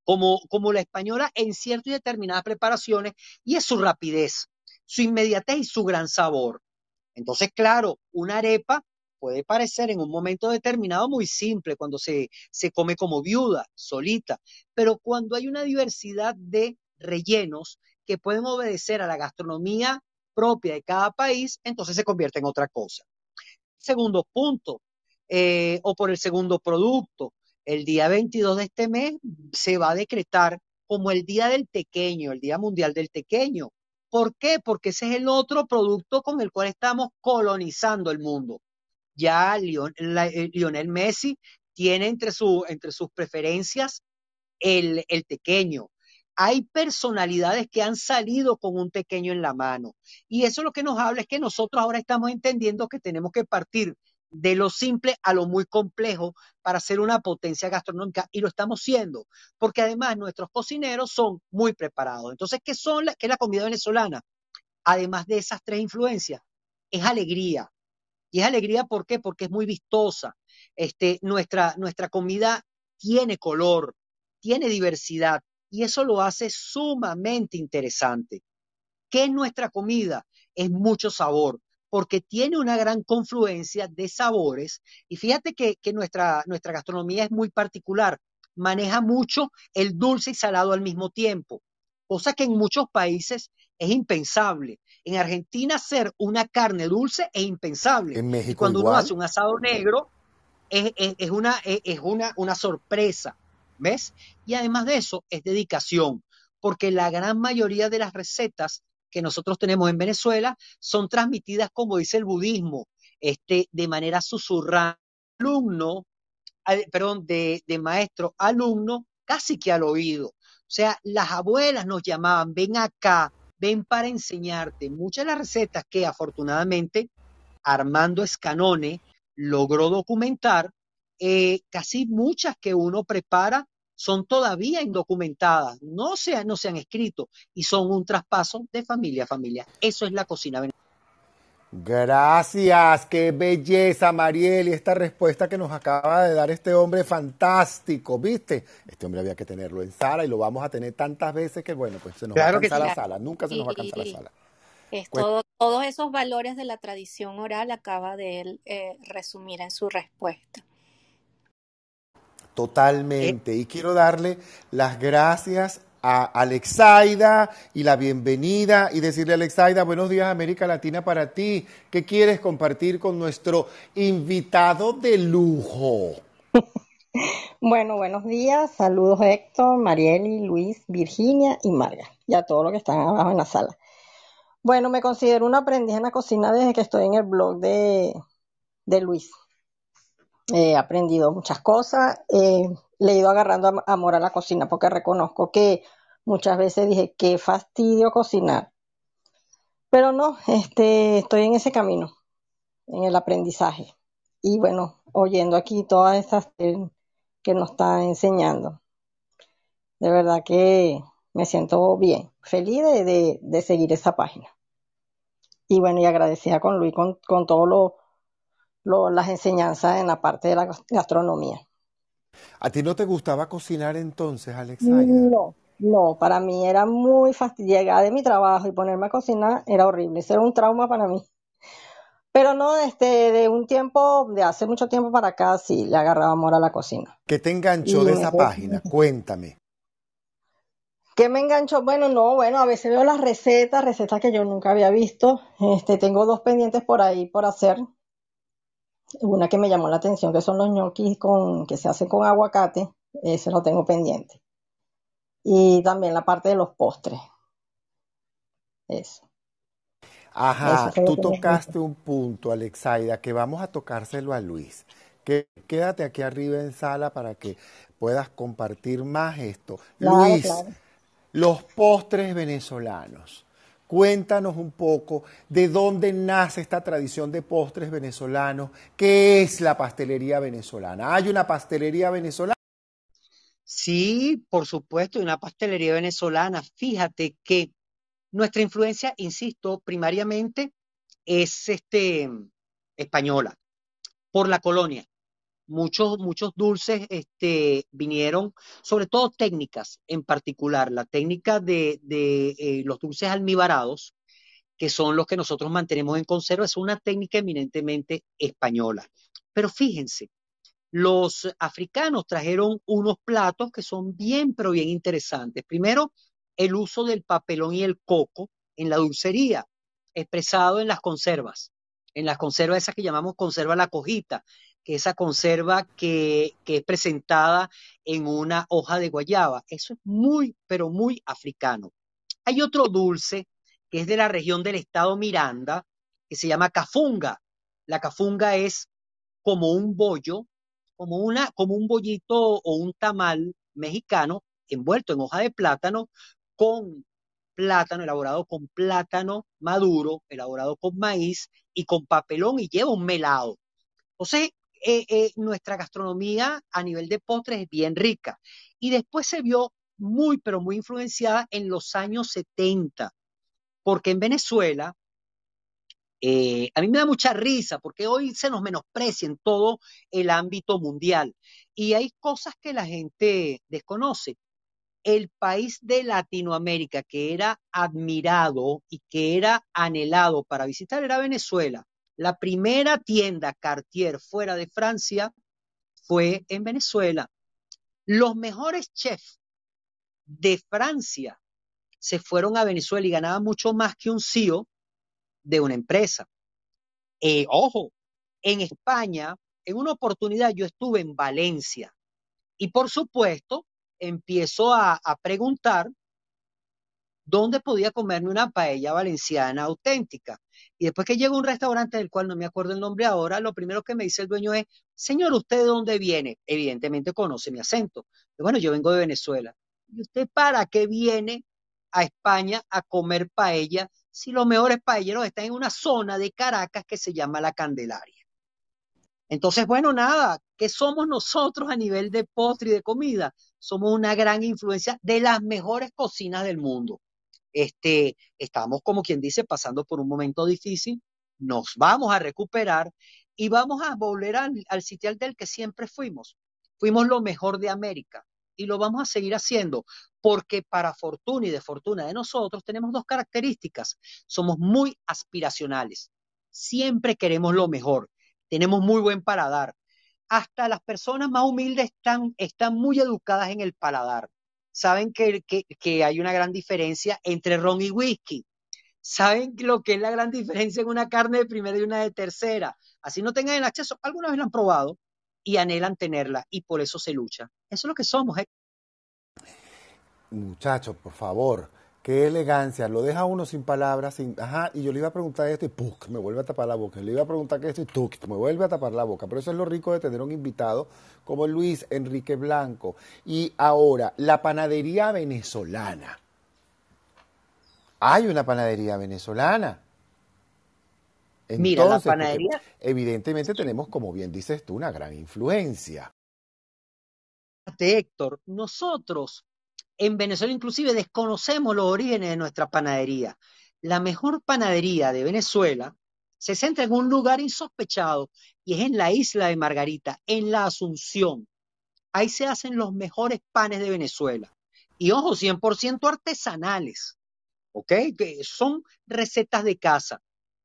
Speaker 3: como, como la española en ciertas y determinadas preparaciones, y es su rapidez, su inmediatez y su gran sabor. Entonces, claro, una arepa puede parecer en un momento determinado muy simple cuando se, se come como viuda, solita, pero cuando hay una diversidad de rellenos que pueden obedecer a la gastronomía propia de cada país, entonces se convierte en otra cosa. Segundo punto, eh, o por el segundo producto, el día 22 de este mes se va a decretar como el Día del Tequeño, el Día Mundial del Tequeño. ¿Por qué? Porque ese es el otro producto con el cual estamos colonizando el mundo. Ya eh, Lionel Messi tiene entre, su, entre sus preferencias el, el tequeño hay personalidades que han salido con un pequeño en la mano. Y eso lo que nos habla es que nosotros ahora estamos entendiendo que tenemos que partir de lo simple a lo muy complejo para ser una potencia gastronómica y lo estamos siendo, porque además nuestros cocineros son muy preparados. Entonces, ¿qué son la, qué es la comida venezolana? Además de esas tres influencias, es alegría. Y es alegría ¿por qué? Porque es muy vistosa. Este, nuestra, nuestra comida tiene color, tiene diversidad, y eso lo hace sumamente interesante. ¿Qué es nuestra comida? Es mucho sabor, porque tiene una gran confluencia de sabores. Y fíjate que, nuestra, nuestra gastronomía es muy particular, maneja mucho el dulce y salado al mismo tiempo, cosa que en muchos países es impensable. En Argentina hacer una carne dulce es impensable.
Speaker 1: En México
Speaker 3: y cuando uno hace un asado negro, es, una, es una, una sorpresa. ¿ves? Y además de eso, es dedicación, porque la gran mayoría de las recetas que nosotros tenemos en Venezuela son transmitidas, como dice el budismo, este, de manera susurrada, alumno, perdón, de, de maestro, alumno, casi que al oído. O sea, las abuelas nos llamaban, ven acá, ven para enseñarte. Muchas de las recetas que afortunadamente Armando Escanone logró documentar, eh, casi muchas que uno prepara son todavía indocumentadas, no se, no se han escrito y son un traspaso de familia a familia. Eso es la cocina.
Speaker 1: Gracias, qué belleza, Mariel, y esta respuesta que nos acaba de dar este hombre fantástico, ¿viste? Este hombre había que tenerlo en sala y lo vamos a tener tantas veces que, bueno, pues se nos va a cansar la sala, nunca se nos va a cansar la sala.
Speaker 2: Es todos esos valores de la tradición oral acaba de él eh, resumir en su respuesta.
Speaker 1: Totalmente. Y quiero darle las gracias a Alexaida y la bienvenida y decirle a Alexaida, buenos días América Latina para ti. ¿Qué quieres compartir con nuestro invitado de lujo?
Speaker 6: bueno, buenos días. Saludos Héctor, Marieli, Luis, Virginia y Marga y a todos los que están abajo en la sala. Bueno, me considero una aprendiz en la cocina desde que estoy en el blog de, de Luis. He aprendido muchas cosas, le he ido agarrando amor a la cocina porque reconozco que muchas veces dije, qué fastidio cocinar. Pero no, este, estoy en ese camino, en el aprendizaje. Y bueno, oyendo aquí todas estas que nos están enseñando. De verdad que me siento bien, feliz de, seguir esa página. Y bueno, y agradecida con Luis con, con todo las enseñanzas en la parte de la gastronomía.
Speaker 1: ¿A ti no te gustaba cocinar entonces, Alexa?
Speaker 6: No, no, para mí era muy fastidioso. Llegar de mi trabajo y ponerme a cocinar era horrible. Eso era un trauma para mí. Pero no, este, de un tiempo, de hace mucho tiempo para acá, sí, le agarraba amor a la cocina.
Speaker 1: ¿Qué te enganchó de esa página? Cuéntame.
Speaker 6: ¿Qué me enganchó? Bueno, no, bueno, a veces veo las recetas, recetas que yo nunca había visto. Este, tengo dos pendientes por ahí por hacer. Una que me llamó la atención, que son los ñoquis con, que se hacen con aguacate. Ese lo tengo pendiente. Y también la parte de los postres. Eso.
Speaker 1: Ajá, tú tocaste un punto, Alexaida, que vamos a tocárselo a Luis. Que, quédate aquí arriba en sala para que puedas compartir más esto. Luis, los postres venezolanos. Cuéntanos un poco de dónde nace esta tradición de postres venezolanos. ¿Qué es la pastelería venezolana? ¿Hay una pastelería venezolana?
Speaker 3: Sí, por supuesto, una pastelería venezolana. Fíjate que nuestra influencia, insisto, primariamente es este, española, por la colonia muchos, muchos dulces este, vinieron, sobre todo técnicas en particular, la técnica de, eh, los dulces almibarados, que son los que nosotros mantenemos en conserva, es una técnica eminentemente española. Pero fíjense, los africanos trajeron unos platos que son bien, pero bien interesantes. Primero, el uso del papelón y el coco en la dulcería, expresado en las conservas, en las conservas esas que llamamos conserva la cojita, que esa conserva que, es presentada en una hoja de guayaba. Eso es muy, pero muy africano. Hay otro dulce que es de la región del estado Miranda, que se llama cafunga. La cafunga es como un bollo, como, una, como un bollito o un tamal mexicano envuelto en hoja de plátano con plátano, elaborado con plátano maduro, elaborado con maíz y con papelón y lleva un melado. Entonces, eh, eh, nuestra gastronomía a nivel de postres es bien rica. Y después se vio muy, pero muy influenciada en los años 70, porque en Venezuela, eh, a mí me da mucha risa, porque hoy se nos menosprecia en todo el ámbito mundial. Y hay cosas que la gente desconoce. El país de Latinoamérica que era admirado y que era anhelado para visitar era Venezuela. La primera tienda Cartier fuera de Francia fue en Venezuela. Los mejores chefs de Francia se fueron a Venezuela y ganaban mucho más que un CEO de una empresa. Eh, ojo, en España, en una oportunidad yo estuve en Valencia Y por supuesto, empiezo a, preguntar dónde podía comerme una paella valenciana auténtica. Y después que llego a un restaurante del cual no me acuerdo el nombre ahora, lo primero que me dice el dueño es, señor, ¿usted de dónde viene? Evidentemente conoce mi acento. bueno, yo vengo de Venezuela. ¿Y usted para qué viene a España a comer paella si los mejores paelleros están en una zona de Caracas que se llama La Candelaria? Entonces, bueno, nada, ¿qué somos nosotros a nivel de postre y de comida? Somos una gran influencia de las mejores cocinas del mundo. Este, estamos, como quien dice, pasando por un momento difícil, nos vamos a recuperar y vamos a volver al, al sitial del que siempre fuimos. Fuimos lo mejor de América y lo vamos a seguir haciendo porque para fortuna y de fortuna de nosotros tenemos dos características. Somos muy aspiracionales. Siempre queremos lo mejor tenemos muy buen paladar. Hasta las personas más humildes están, están muy educadas en el paladar. Saben que, que, hay una gran diferencia entre ron y whisky. Saben lo que es la gran diferencia en una carne de primera y una de tercera. Así no tengan el acceso, alguna vez lo han probado y anhelan tenerla y por eso se lucha. Eso es lo que somos. ¿eh?
Speaker 1: Muchachos, por favor, Qué elegancia, lo deja uno sin palabras, sin, ajá, y yo le iba a preguntar esto y ¡puc! me vuelve a tapar la boca. Le iba a preguntar que esto y ¡tuc! me vuelve a tapar la boca. Pero eso es lo rico de tener un invitado como Luis Enrique Blanco. Y ahora, la panadería venezolana. Hay una panadería venezolana.
Speaker 3: Mira, la panadería.
Speaker 1: Evidentemente tenemos, como bien dices tú, una gran influencia.
Speaker 3: Héctor, nosotros en Venezuela inclusive desconocemos los orígenes de nuestra panadería. La mejor panadería de Venezuela se centra en un lugar insospechado y es en la isla de Margarita, en la Asunción. Ahí se hacen los mejores panes de Venezuela. Y ojo, 100% artesanales, ¿ok? Que son recetas de casa,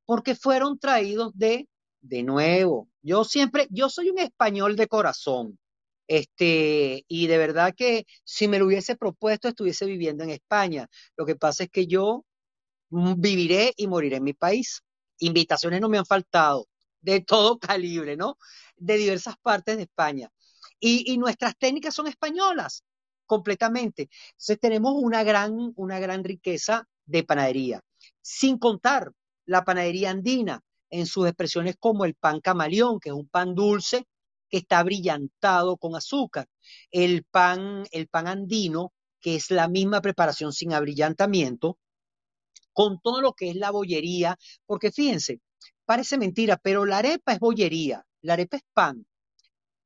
Speaker 3: porque fueron traídos de, de nuevo. Yo siempre, yo soy un español de corazón. Este, y de verdad que si me lo hubiese propuesto, estuviese viviendo en España. Lo que pasa es que yo mm, viviré y moriré en mi país. Invitaciones no me han faltado, de todo calibre, ¿no? De diversas partes de España. Y, nuestras técnicas son españolas, completamente. Entonces tenemos una gran, una gran riqueza de panadería, sin contar la panadería andina en sus expresiones como el pan camaleón, que es un pan dulce que está brillantado con azúcar. El pan, el pan andino, que es la misma preparación sin abrillantamiento, con todo lo que es la bollería, porque fíjense, parece mentira, pero la arepa es bollería, la arepa es pan.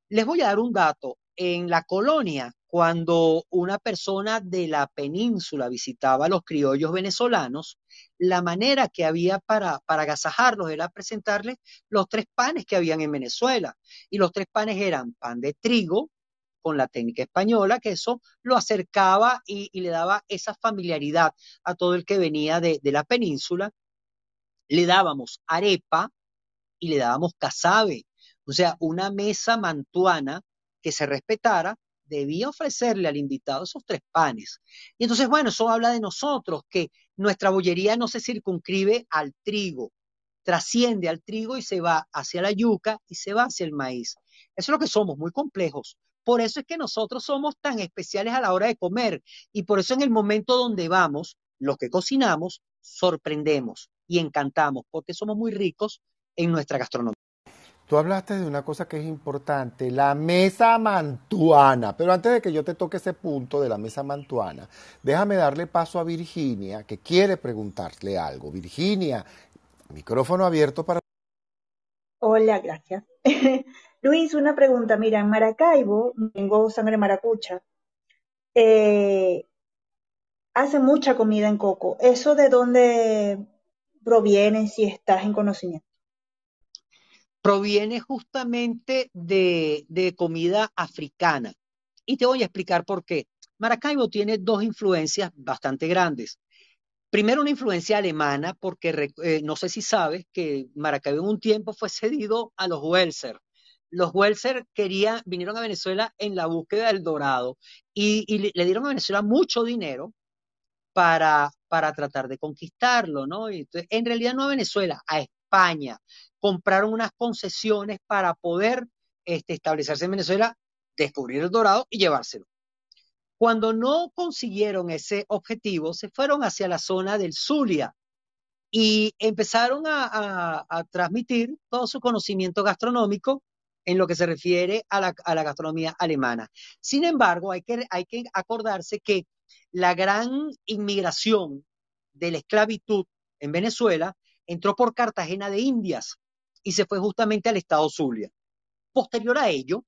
Speaker 3: Les voy a dar un dato. En la colonia, cuando una persona de la península visitaba a los criollos venezolanos, la manera que había para, para agasajarlos era presentarles los tres panes que habían en Venezuela. Y los tres panes eran pan de trigo, con la técnica española, que eso lo acercaba y, le daba esa familiaridad a todo el que venía de, de la península. Le dábamos arepa y le dábamos casabe, o sea, una mesa mantuana que se respetara debía ofrecerle al invitado esos tres panes. Y entonces, bueno, eso habla de nosotros, que nuestra bollería no se circunscribe al trigo, trasciende al trigo y se va hacia la yuca y se va hacia el maíz. Eso es lo que somos, muy complejos. Por eso es que nosotros somos tan especiales a la hora de comer y por eso en el momento donde vamos, los que cocinamos, sorprendemos y encantamos, porque somos muy ricos en nuestra gastronomía.
Speaker 1: Tú hablaste de una cosa que es importante, la mesa mantuana. Pero antes de que yo te toque ese punto de la mesa mantuana, déjame darle paso a Virginia, que quiere preguntarle algo. Virginia, micrófono abierto para...
Speaker 4: Hola, gracias. Luis, una pregunta. Mira, en Maracaibo, tengo sangre maracucha, eh, hace mucha comida en coco. ¿Eso de dónde proviene si estás en conocimiento?
Speaker 3: Proviene justamente de, comida africana. Y te voy a explicar por qué. Maracaibo tiene dos influencias bastante grandes. Primero, una influencia alemana, porque eh, no sé si sabes que Maracaibo en un tiempo fue cedido a los Welser. Los Welser querían, vinieron a Venezuela en la búsqueda del dorado y, le dieron a Venezuela mucho dinero para, para tratar de conquistarlo, ¿no? en realidad no a Venezuela, a España compraron unas concesiones para poder este, establecerse en Venezuela descubrir el dorado y llevárselo. Cuando no consiguieron ese objetivo, se fueron hacia la zona del Zulia y empezaron a, transmitir todo su conocimiento gastronómico en lo que se refiere a la, gastronomía alemana. Sin embargo, hay que, hay que acordarse que la gran inmigración de la esclavitud en Venezuela entró por Cartagena de Indias y se fue justamente al estado Zulia. Posterior a ello,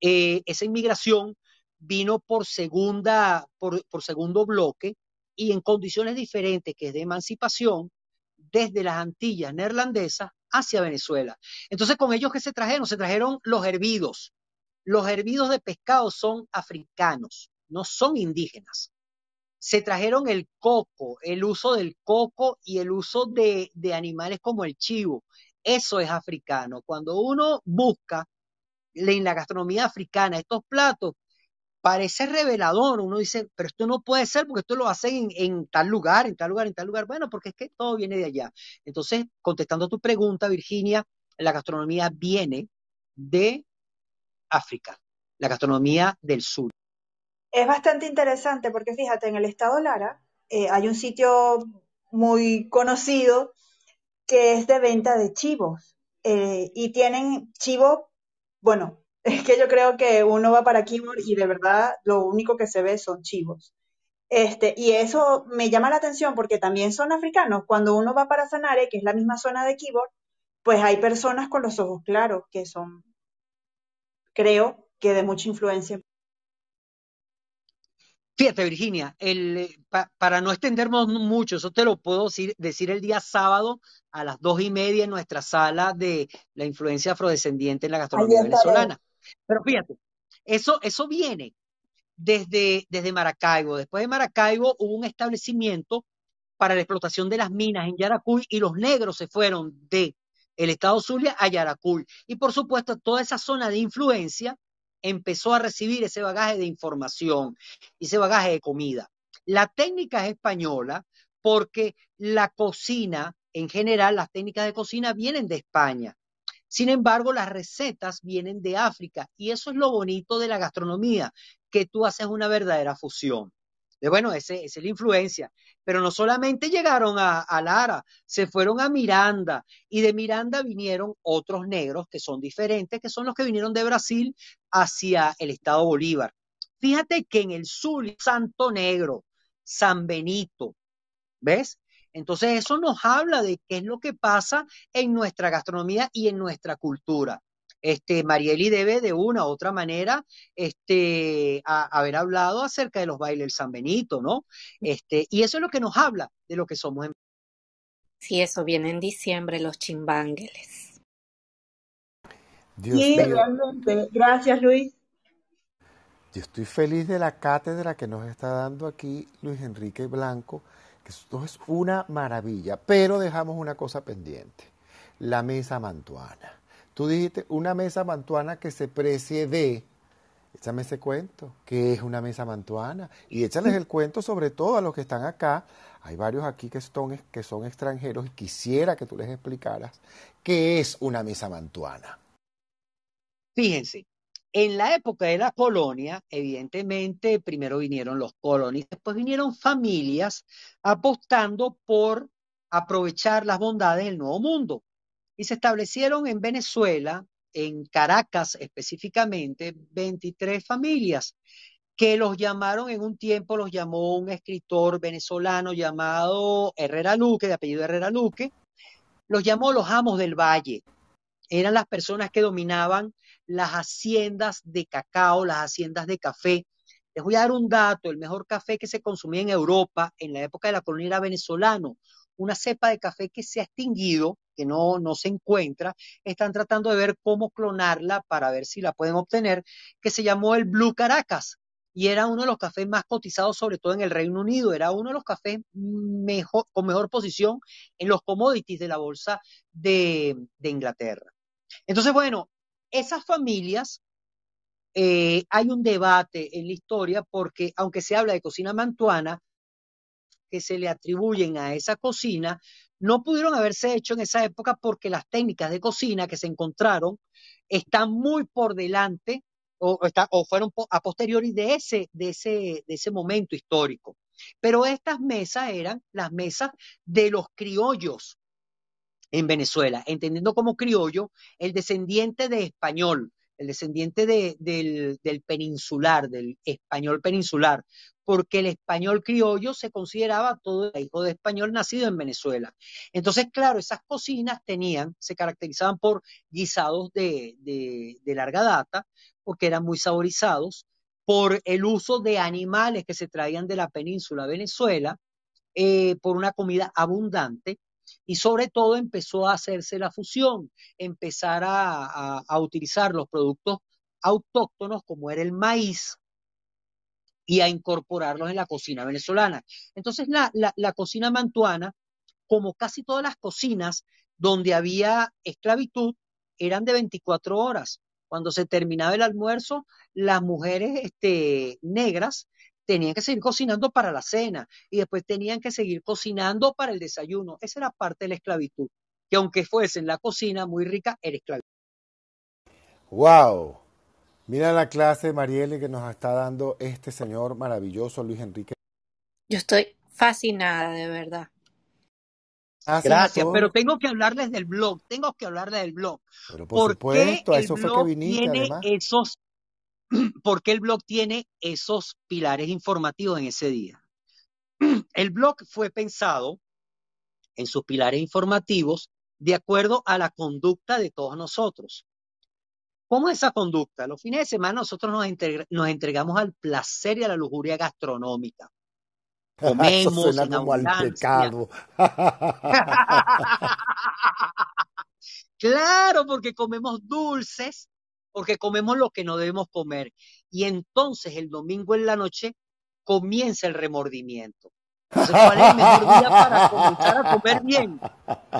Speaker 3: eh, esa inmigración vino por segunda, por, segundo bloque y en condiciones diferentes, que es de emancipación, desde las Antillas neerlandesas hacia Venezuela. Entonces, con ellos que se trajeron, se trajeron los hervidos. Los hervidos de pescado son africanos, no son indígenas. Se trajeron el coco, el uso del coco y el uso de animales como el chivo. Eso es africano. Cuando uno busca en la gastronomía africana estos platos, parece revelador. Uno dice, pero esto no puede ser porque esto lo hacen en, tal lugar, en tal lugar, en tal lugar. Bueno, porque es que todo viene de allá. Entonces, contestando tu pregunta, Virginia, la gastronomía viene de África, la gastronomía del sur.
Speaker 4: Es bastante interesante porque fíjate, en el estado Lara eh, hay un sitio muy conocido que es de venta de chivos eh, y tienen chivo, bueno, es que yo creo que uno va para Keyboard y de verdad lo único que se ve son chivos. Este, y eso me llama la atención porque también son africanos. Cuando uno va para Sanare, que es la misma zona de Keyboard, pues hay personas con los ojos claros que son, creo, que de mucha influencia.
Speaker 3: Fíjate, Virginia, el, para no extendernos mucho, eso te lo puedo decir, decir el día sábado a las dos y media en nuestra sala de la influencia afrodescendiente en la gastronomía venezolana. Pero fíjate, eso, eso viene desde, desde Maracaibo. Después de Maracaibo hubo un establecimiento para la explotación de las minas en Yaracuy y los negros se fueron de el estado Zulia a Yaracuy. Y por supuesto, toda esa zona de influencia empezó a recibir ese bagaje de información ese bagaje de comida. La técnica es española porque la cocina, en general, las técnicas de cocina vienen de España. Sin embargo, las recetas vienen de África y eso es lo bonito de la gastronomía, que tú haces una verdadera fusión. De, bueno, esa es la influencia. Pero no solamente llegaron a, a, Lara, se fueron a Miranda y de Miranda vinieron otros negros que son diferentes, que son los que vinieron de Brasil hacia el estado Bolívar. Fíjate que en el sur, Santo Negro, San Benito, ¿ves? Entonces eso nos habla de qué es lo que pasa en nuestra gastronomía y en nuestra cultura. Este, Marieli debe de una u otra manera este, haber hablado acerca de los bailes del San Benito, ¿no? Este, y eso es lo que nos habla de lo que somos.
Speaker 2: Sí, eso viene en diciembre, los chimbángeles.
Speaker 4: sí, realmente. Gracias, Luis.
Speaker 1: Yo estoy feliz de la cátedra que nos está dando aquí Luis Enrique Blanco esto es una maravilla, pero dejamos una cosa pendiente, la mesa mantuana. Tú dijiste una mesa mantuana que se precie de, échame ese cuento, ¿qué es una mesa mantuana? Y échales el cuento sobre todo a los que están acá. Hay varios aquí que son, que son extranjeros y quisiera que tú les explicaras qué es una mesa mantuana.
Speaker 3: Fíjense, en la época de la colonia, evidentemente, primero vinieron los colonistas, después vinieron familias apostando por aprovechar las bondades del nuevo mundo. Y se establecieron en Venezuela, en Caracas específicamente, 23 familias que los llamaron en un tiempo, los llamó un escritor venezolano llamado Herrera Luque, de apellido Herrera Luque, los llamó los amos del valle. Eran las personas que dominaban las haciendas de cacao, las haciendas de café. Les voy a dar un dato, el mejor café que se consumía en Europa en la época de la colonia era venezolano, una cepa de café que se ha extinguido, que no, no se encuentra, están tratando de ver cómo clonarla para ver si la pueden obtener, que se llamó el Blue Caracas y era uno de los cafés más cotizados, sobre todo en el Reino Unido, era uno de los cafés mejor, con mejor posición en los commodities de la bolsa de, de Inglaterra. Entonces, bueno, esas familias, eh, hay un debate en la historia porque aunque se habla de cocina mantuana, que se le atribuyen a esa cocina, no pudieron haberse hecho en esa época porque las técnicas de cocina que se encontraron están muy por delante o, o fueron a posteriori de ese, de, ese, de ese momento histórico. Pero estas mesas eran las mesas de los criollos en Venezuela, entendiendo como criollo el descendiente de español, el descendiente de, del, del, peninsular, del español peninsular, porque el español criollo se consideraba todo hijo de español nacido en Venezuela. Entonces, claro, esas cocinas tenían, se caracterizaban por guisados de, de, de larga data, porque eran muy saborizados, por el uso de animales que se traían de la península Venezuela, eh, por una comida abundante y sobre todo empezó a hacerse la fusión, empezar a, a, utilizar los productos autóctonos como era el maíz y a incorporarlos en la cocina venezolana. Entonces la, la, la cocina mantuana, como casi todas las cocinas donde había esclavitud, eran de 24 horas. Cuando se terminaba el almuerzo, las mujeres este, negras tenían que seguir cocinando para la cena y después tenían que seguir cocinando para el desayuno. Esa era parte de la esclavitud, que aunque fuese en la cocina muy rica, era esclavitud.
Speaker 1: ¡Wow! Mira la clase, Marielle, que nos está dando este señor maravilloso, Luis Enrique.
Speaker 2: Yo estoy fascinada, de verdad.
Speaker 3: Gracias, pero tengo que hablarles del blog, tengo que hablarles del blog.
Speaker 1: Pero por supuesto, a eso fue que viniste,
Speaker 3: tiene
Speaker 1: además.
Speaker 3: esos, porque el blog tiene esos pilares informativos en ese día. El blog fue pensado en sus pilares informativos de acuerdo a la conducta de todos nosotros. ¿Cómo es esa conducta? Los fines de semana nosotros nos, entreg nos entregamos al placer y a la lujuria gastronómica. Comemos
Speaker 1: Eso suena
Speaker 3: en
Speaker 1: como al
Speaker 3: abundancia.
Speaker 1: pecado.
Speaker 3: claro, porque comemos dulces, porque comemos lo que no debemos comer. Y entonces el domingo en la noche comienza el remordimiento. Entonces, ¿cuál es el mejor día para comenzar a comer bien?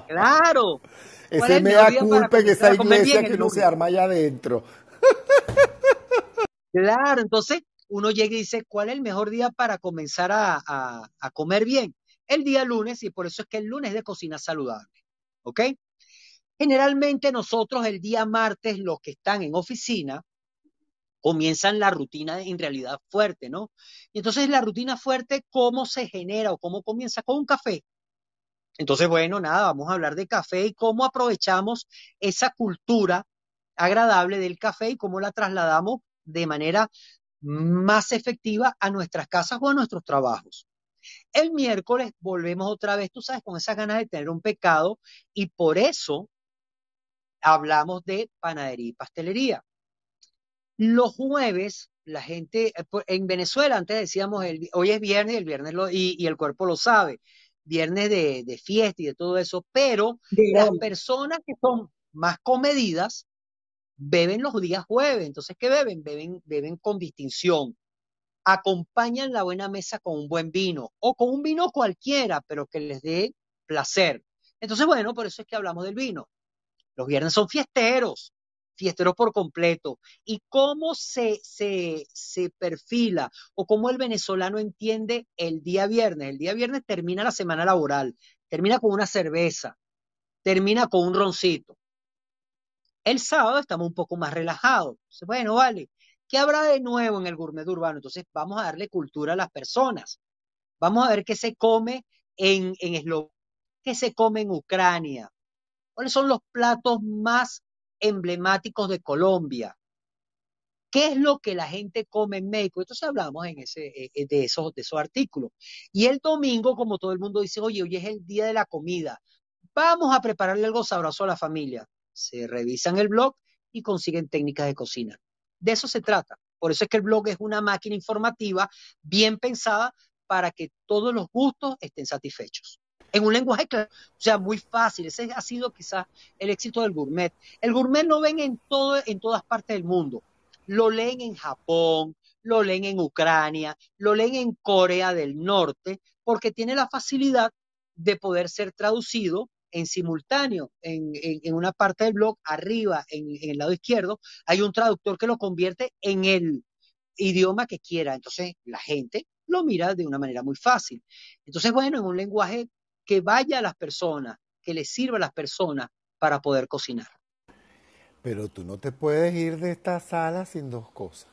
Speaker 3: Claro. ¿Cuál es
Speaker 1: Ese
Speaker 3: el
Speaker 1: me da culpa en esa iglesia que no se arma allá adentro.
Speaker 3: Claro, entonces uno llega y dice, ¿cuál es el mejor día para comenzar a, a, a comer bien? El día lunes, y por eso es que el lunes es de cocina saludable. ¿Ok? Generalmente nosotros el día martes, los que están en oficina, comienzan la rutina en realidad fuerte, ¿no? Y entonces la rutina fuerte, ¿cómo se genera o cómo comienza? Con un café. Entonces, bueno, nada, vamos a hablar de café y cómo aprovechamos esa cultura agradable del café y cómo la trasladamos de manera más efectiva a nuestras casas o a nuestros trabajos. El miércoles volvemos otra vez, tú sabes, con esas ganas de tener un pecado y por eso hablamos de panadería y pastelería. Los jueves, la gente, eh, en Venezuela antes decíamos, el, hoy es viernes, el viernes lo- y, y el cuerpo lo sabe, viernes de, de fiesta y de todo eso, pero
Speaker 4: De
Speaker 3: las personas que son más comedidas beben los días jueves. Entonces, ¿qué beben? Beben, beben con distinción. Acompañan la buena mesa con un buen vino o con un vino cualquiera, pero que les dé placer. Entonces, bueno, por eso es que hablamos del vino. Los viernes son fiesteros, fiesteros por completo. ¿Y cómo se, se, se perfila o cómo el venezolano entiende el día viernes? El día viernes termina la semana laboral, termina con una cerveza, termina con un roncito. El sábado estamos un poco más relajados. Bueno, vale. ¿Qué habrá de nuevo en el gourmet urbano? Entonces, vamos a darle cultura a las personas. Vamos a ver qué se come en, en Eslovaquia, qué se come en Ucrania, cuáles son los platos más emblemáticos de Colombia, qué es lo que la gente come en México. Entonces hablamos en ese, eh, de, esos, de esos artículos. Y el domingo, como todo el mundo dice, oye, hoy es el día de la comida, vamos a prepararle algo sabroso a la familia. Se revisan el blog y consiguen técnicas de cocina. De eso se trata. Por eso es que el blog es una máquina informativa bien pensada para que todos los gustos estén satisfechos. En un lenguaje claro, o sea, muy fácil. Ese ha sido quizás el éxito del gourmet. El gourmet lo ven en, todo, en todas partes del mundo. Lo leen en Japón, lo leen en Ucrania, lo leen en Corea del Norte, porque tiene la facilidad de poder ser traducido en simultáneo. En, en, una parte del blog, arriba, en, en, el lado izquierdo, hay un traductor que lo convierte en el idioma que quiera. Entonces, la gente lo mira de una manera muy fácil. Entonces, bueno, en un lenguaje que vaya a las personas, que les sirva a las personas para poder cocinar.
Speaker 1: Pero tú no te puedes ir de esta sala sin dos cosas.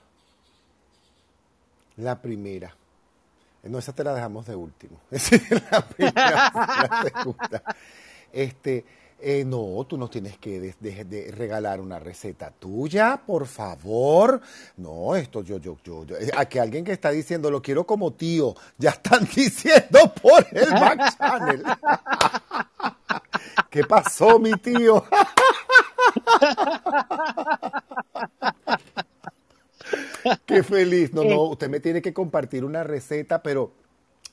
Speaker 1: La primera, no, esa te la dejamos de último. la primera, la. Este, eh, no, tú no tienes que de, regalar una receta tuya, por favor. No, esto yo, yo, yo, yo. Eh, Aquí alguien que está diciendo lo quiero como tío, ya están diciendo por el back channel. ¿Qué pasó, mi tío? Qué feliz. No, no, eh. usted me tiene que compartir una receta, pero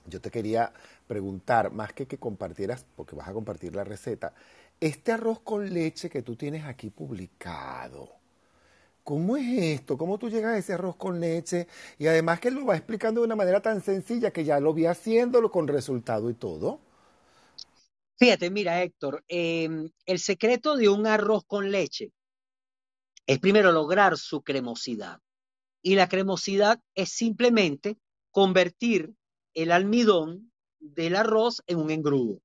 Speaker 1: yo te quería preguntar, más que que compartieras, porque vas a compartir la receta, este arroz con leche que tú tienes aquí publicado, ¿cómo es esto? ¿Cómo tú llegas a ese arroz con leche? Y además que lo va explicando de una manera tan sencilla que ya lo vi haciéndolo con resultado y todo.
Speaker 3: Fíjate, mira Héctor, em, el secreto de un arroz con leche es primero lograr su cremosidad. Y la cremosidad es simplemente convertir el almidón del arroz en un engrudo.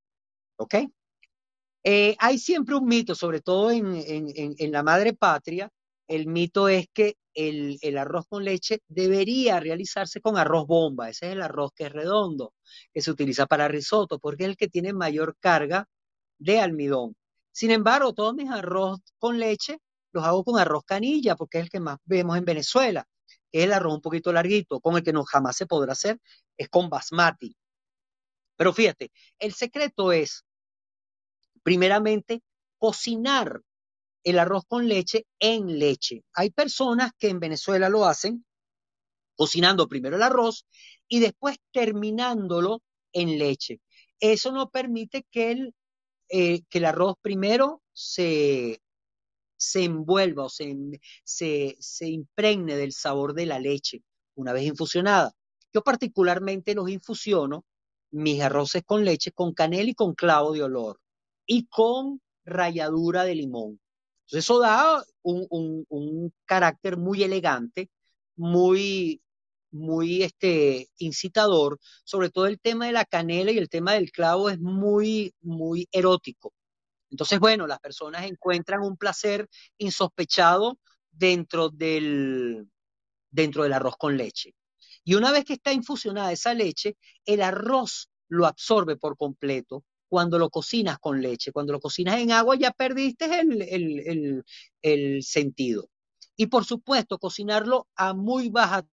Speaker 3: ¿Ok? Eh, hay siempre un mito, sobre todo en, la madre patria, el mito es que el, arroz con leche debería realizarse con arroz bomba. Ese es el arroz que es redondo, que se utiliza para risotto, porque es el que tiene mayor carga de almidón. Sin embargo, todos mis arroz con leche los hago con arroz canilla, porque es el que más vemos en Venezuela, es el arroz un poquito larguito, con el que no jamás se podrá hacer, es con basmati. Pero fíjate, el secreto es primeramente, cocinar el arroz con leche en leche. Hay personas que en Venezuela lo hacen cocinando primero el arroz y después terminándolo en leche. Eso no permite que el, eh, que el arroz primero se, se envuelva o se, se, se impregne del sabor de la leche una vez infusionada. Yo particularmente los infusiono, mis arroces con leche, con canela y con clavo de olor y con ralladura de limón. Entonces eso da un, carácter muy elegante, muy, muy este, incitador. Sobre todo el tema de la canela y el tema del clavo es muy, muy erótico. Entonces, bueno, las personas encuentran un placer insospechado dentro del, dentro del arroz con leche. Y una vez que está infusionada esa leche, el arroz lo absorbe por completo cuando lo cocinas con leche. Cuando lo cocinas en agua ya perdiste el, el, sentido. Y por supuesto, cocinarlo a muy baja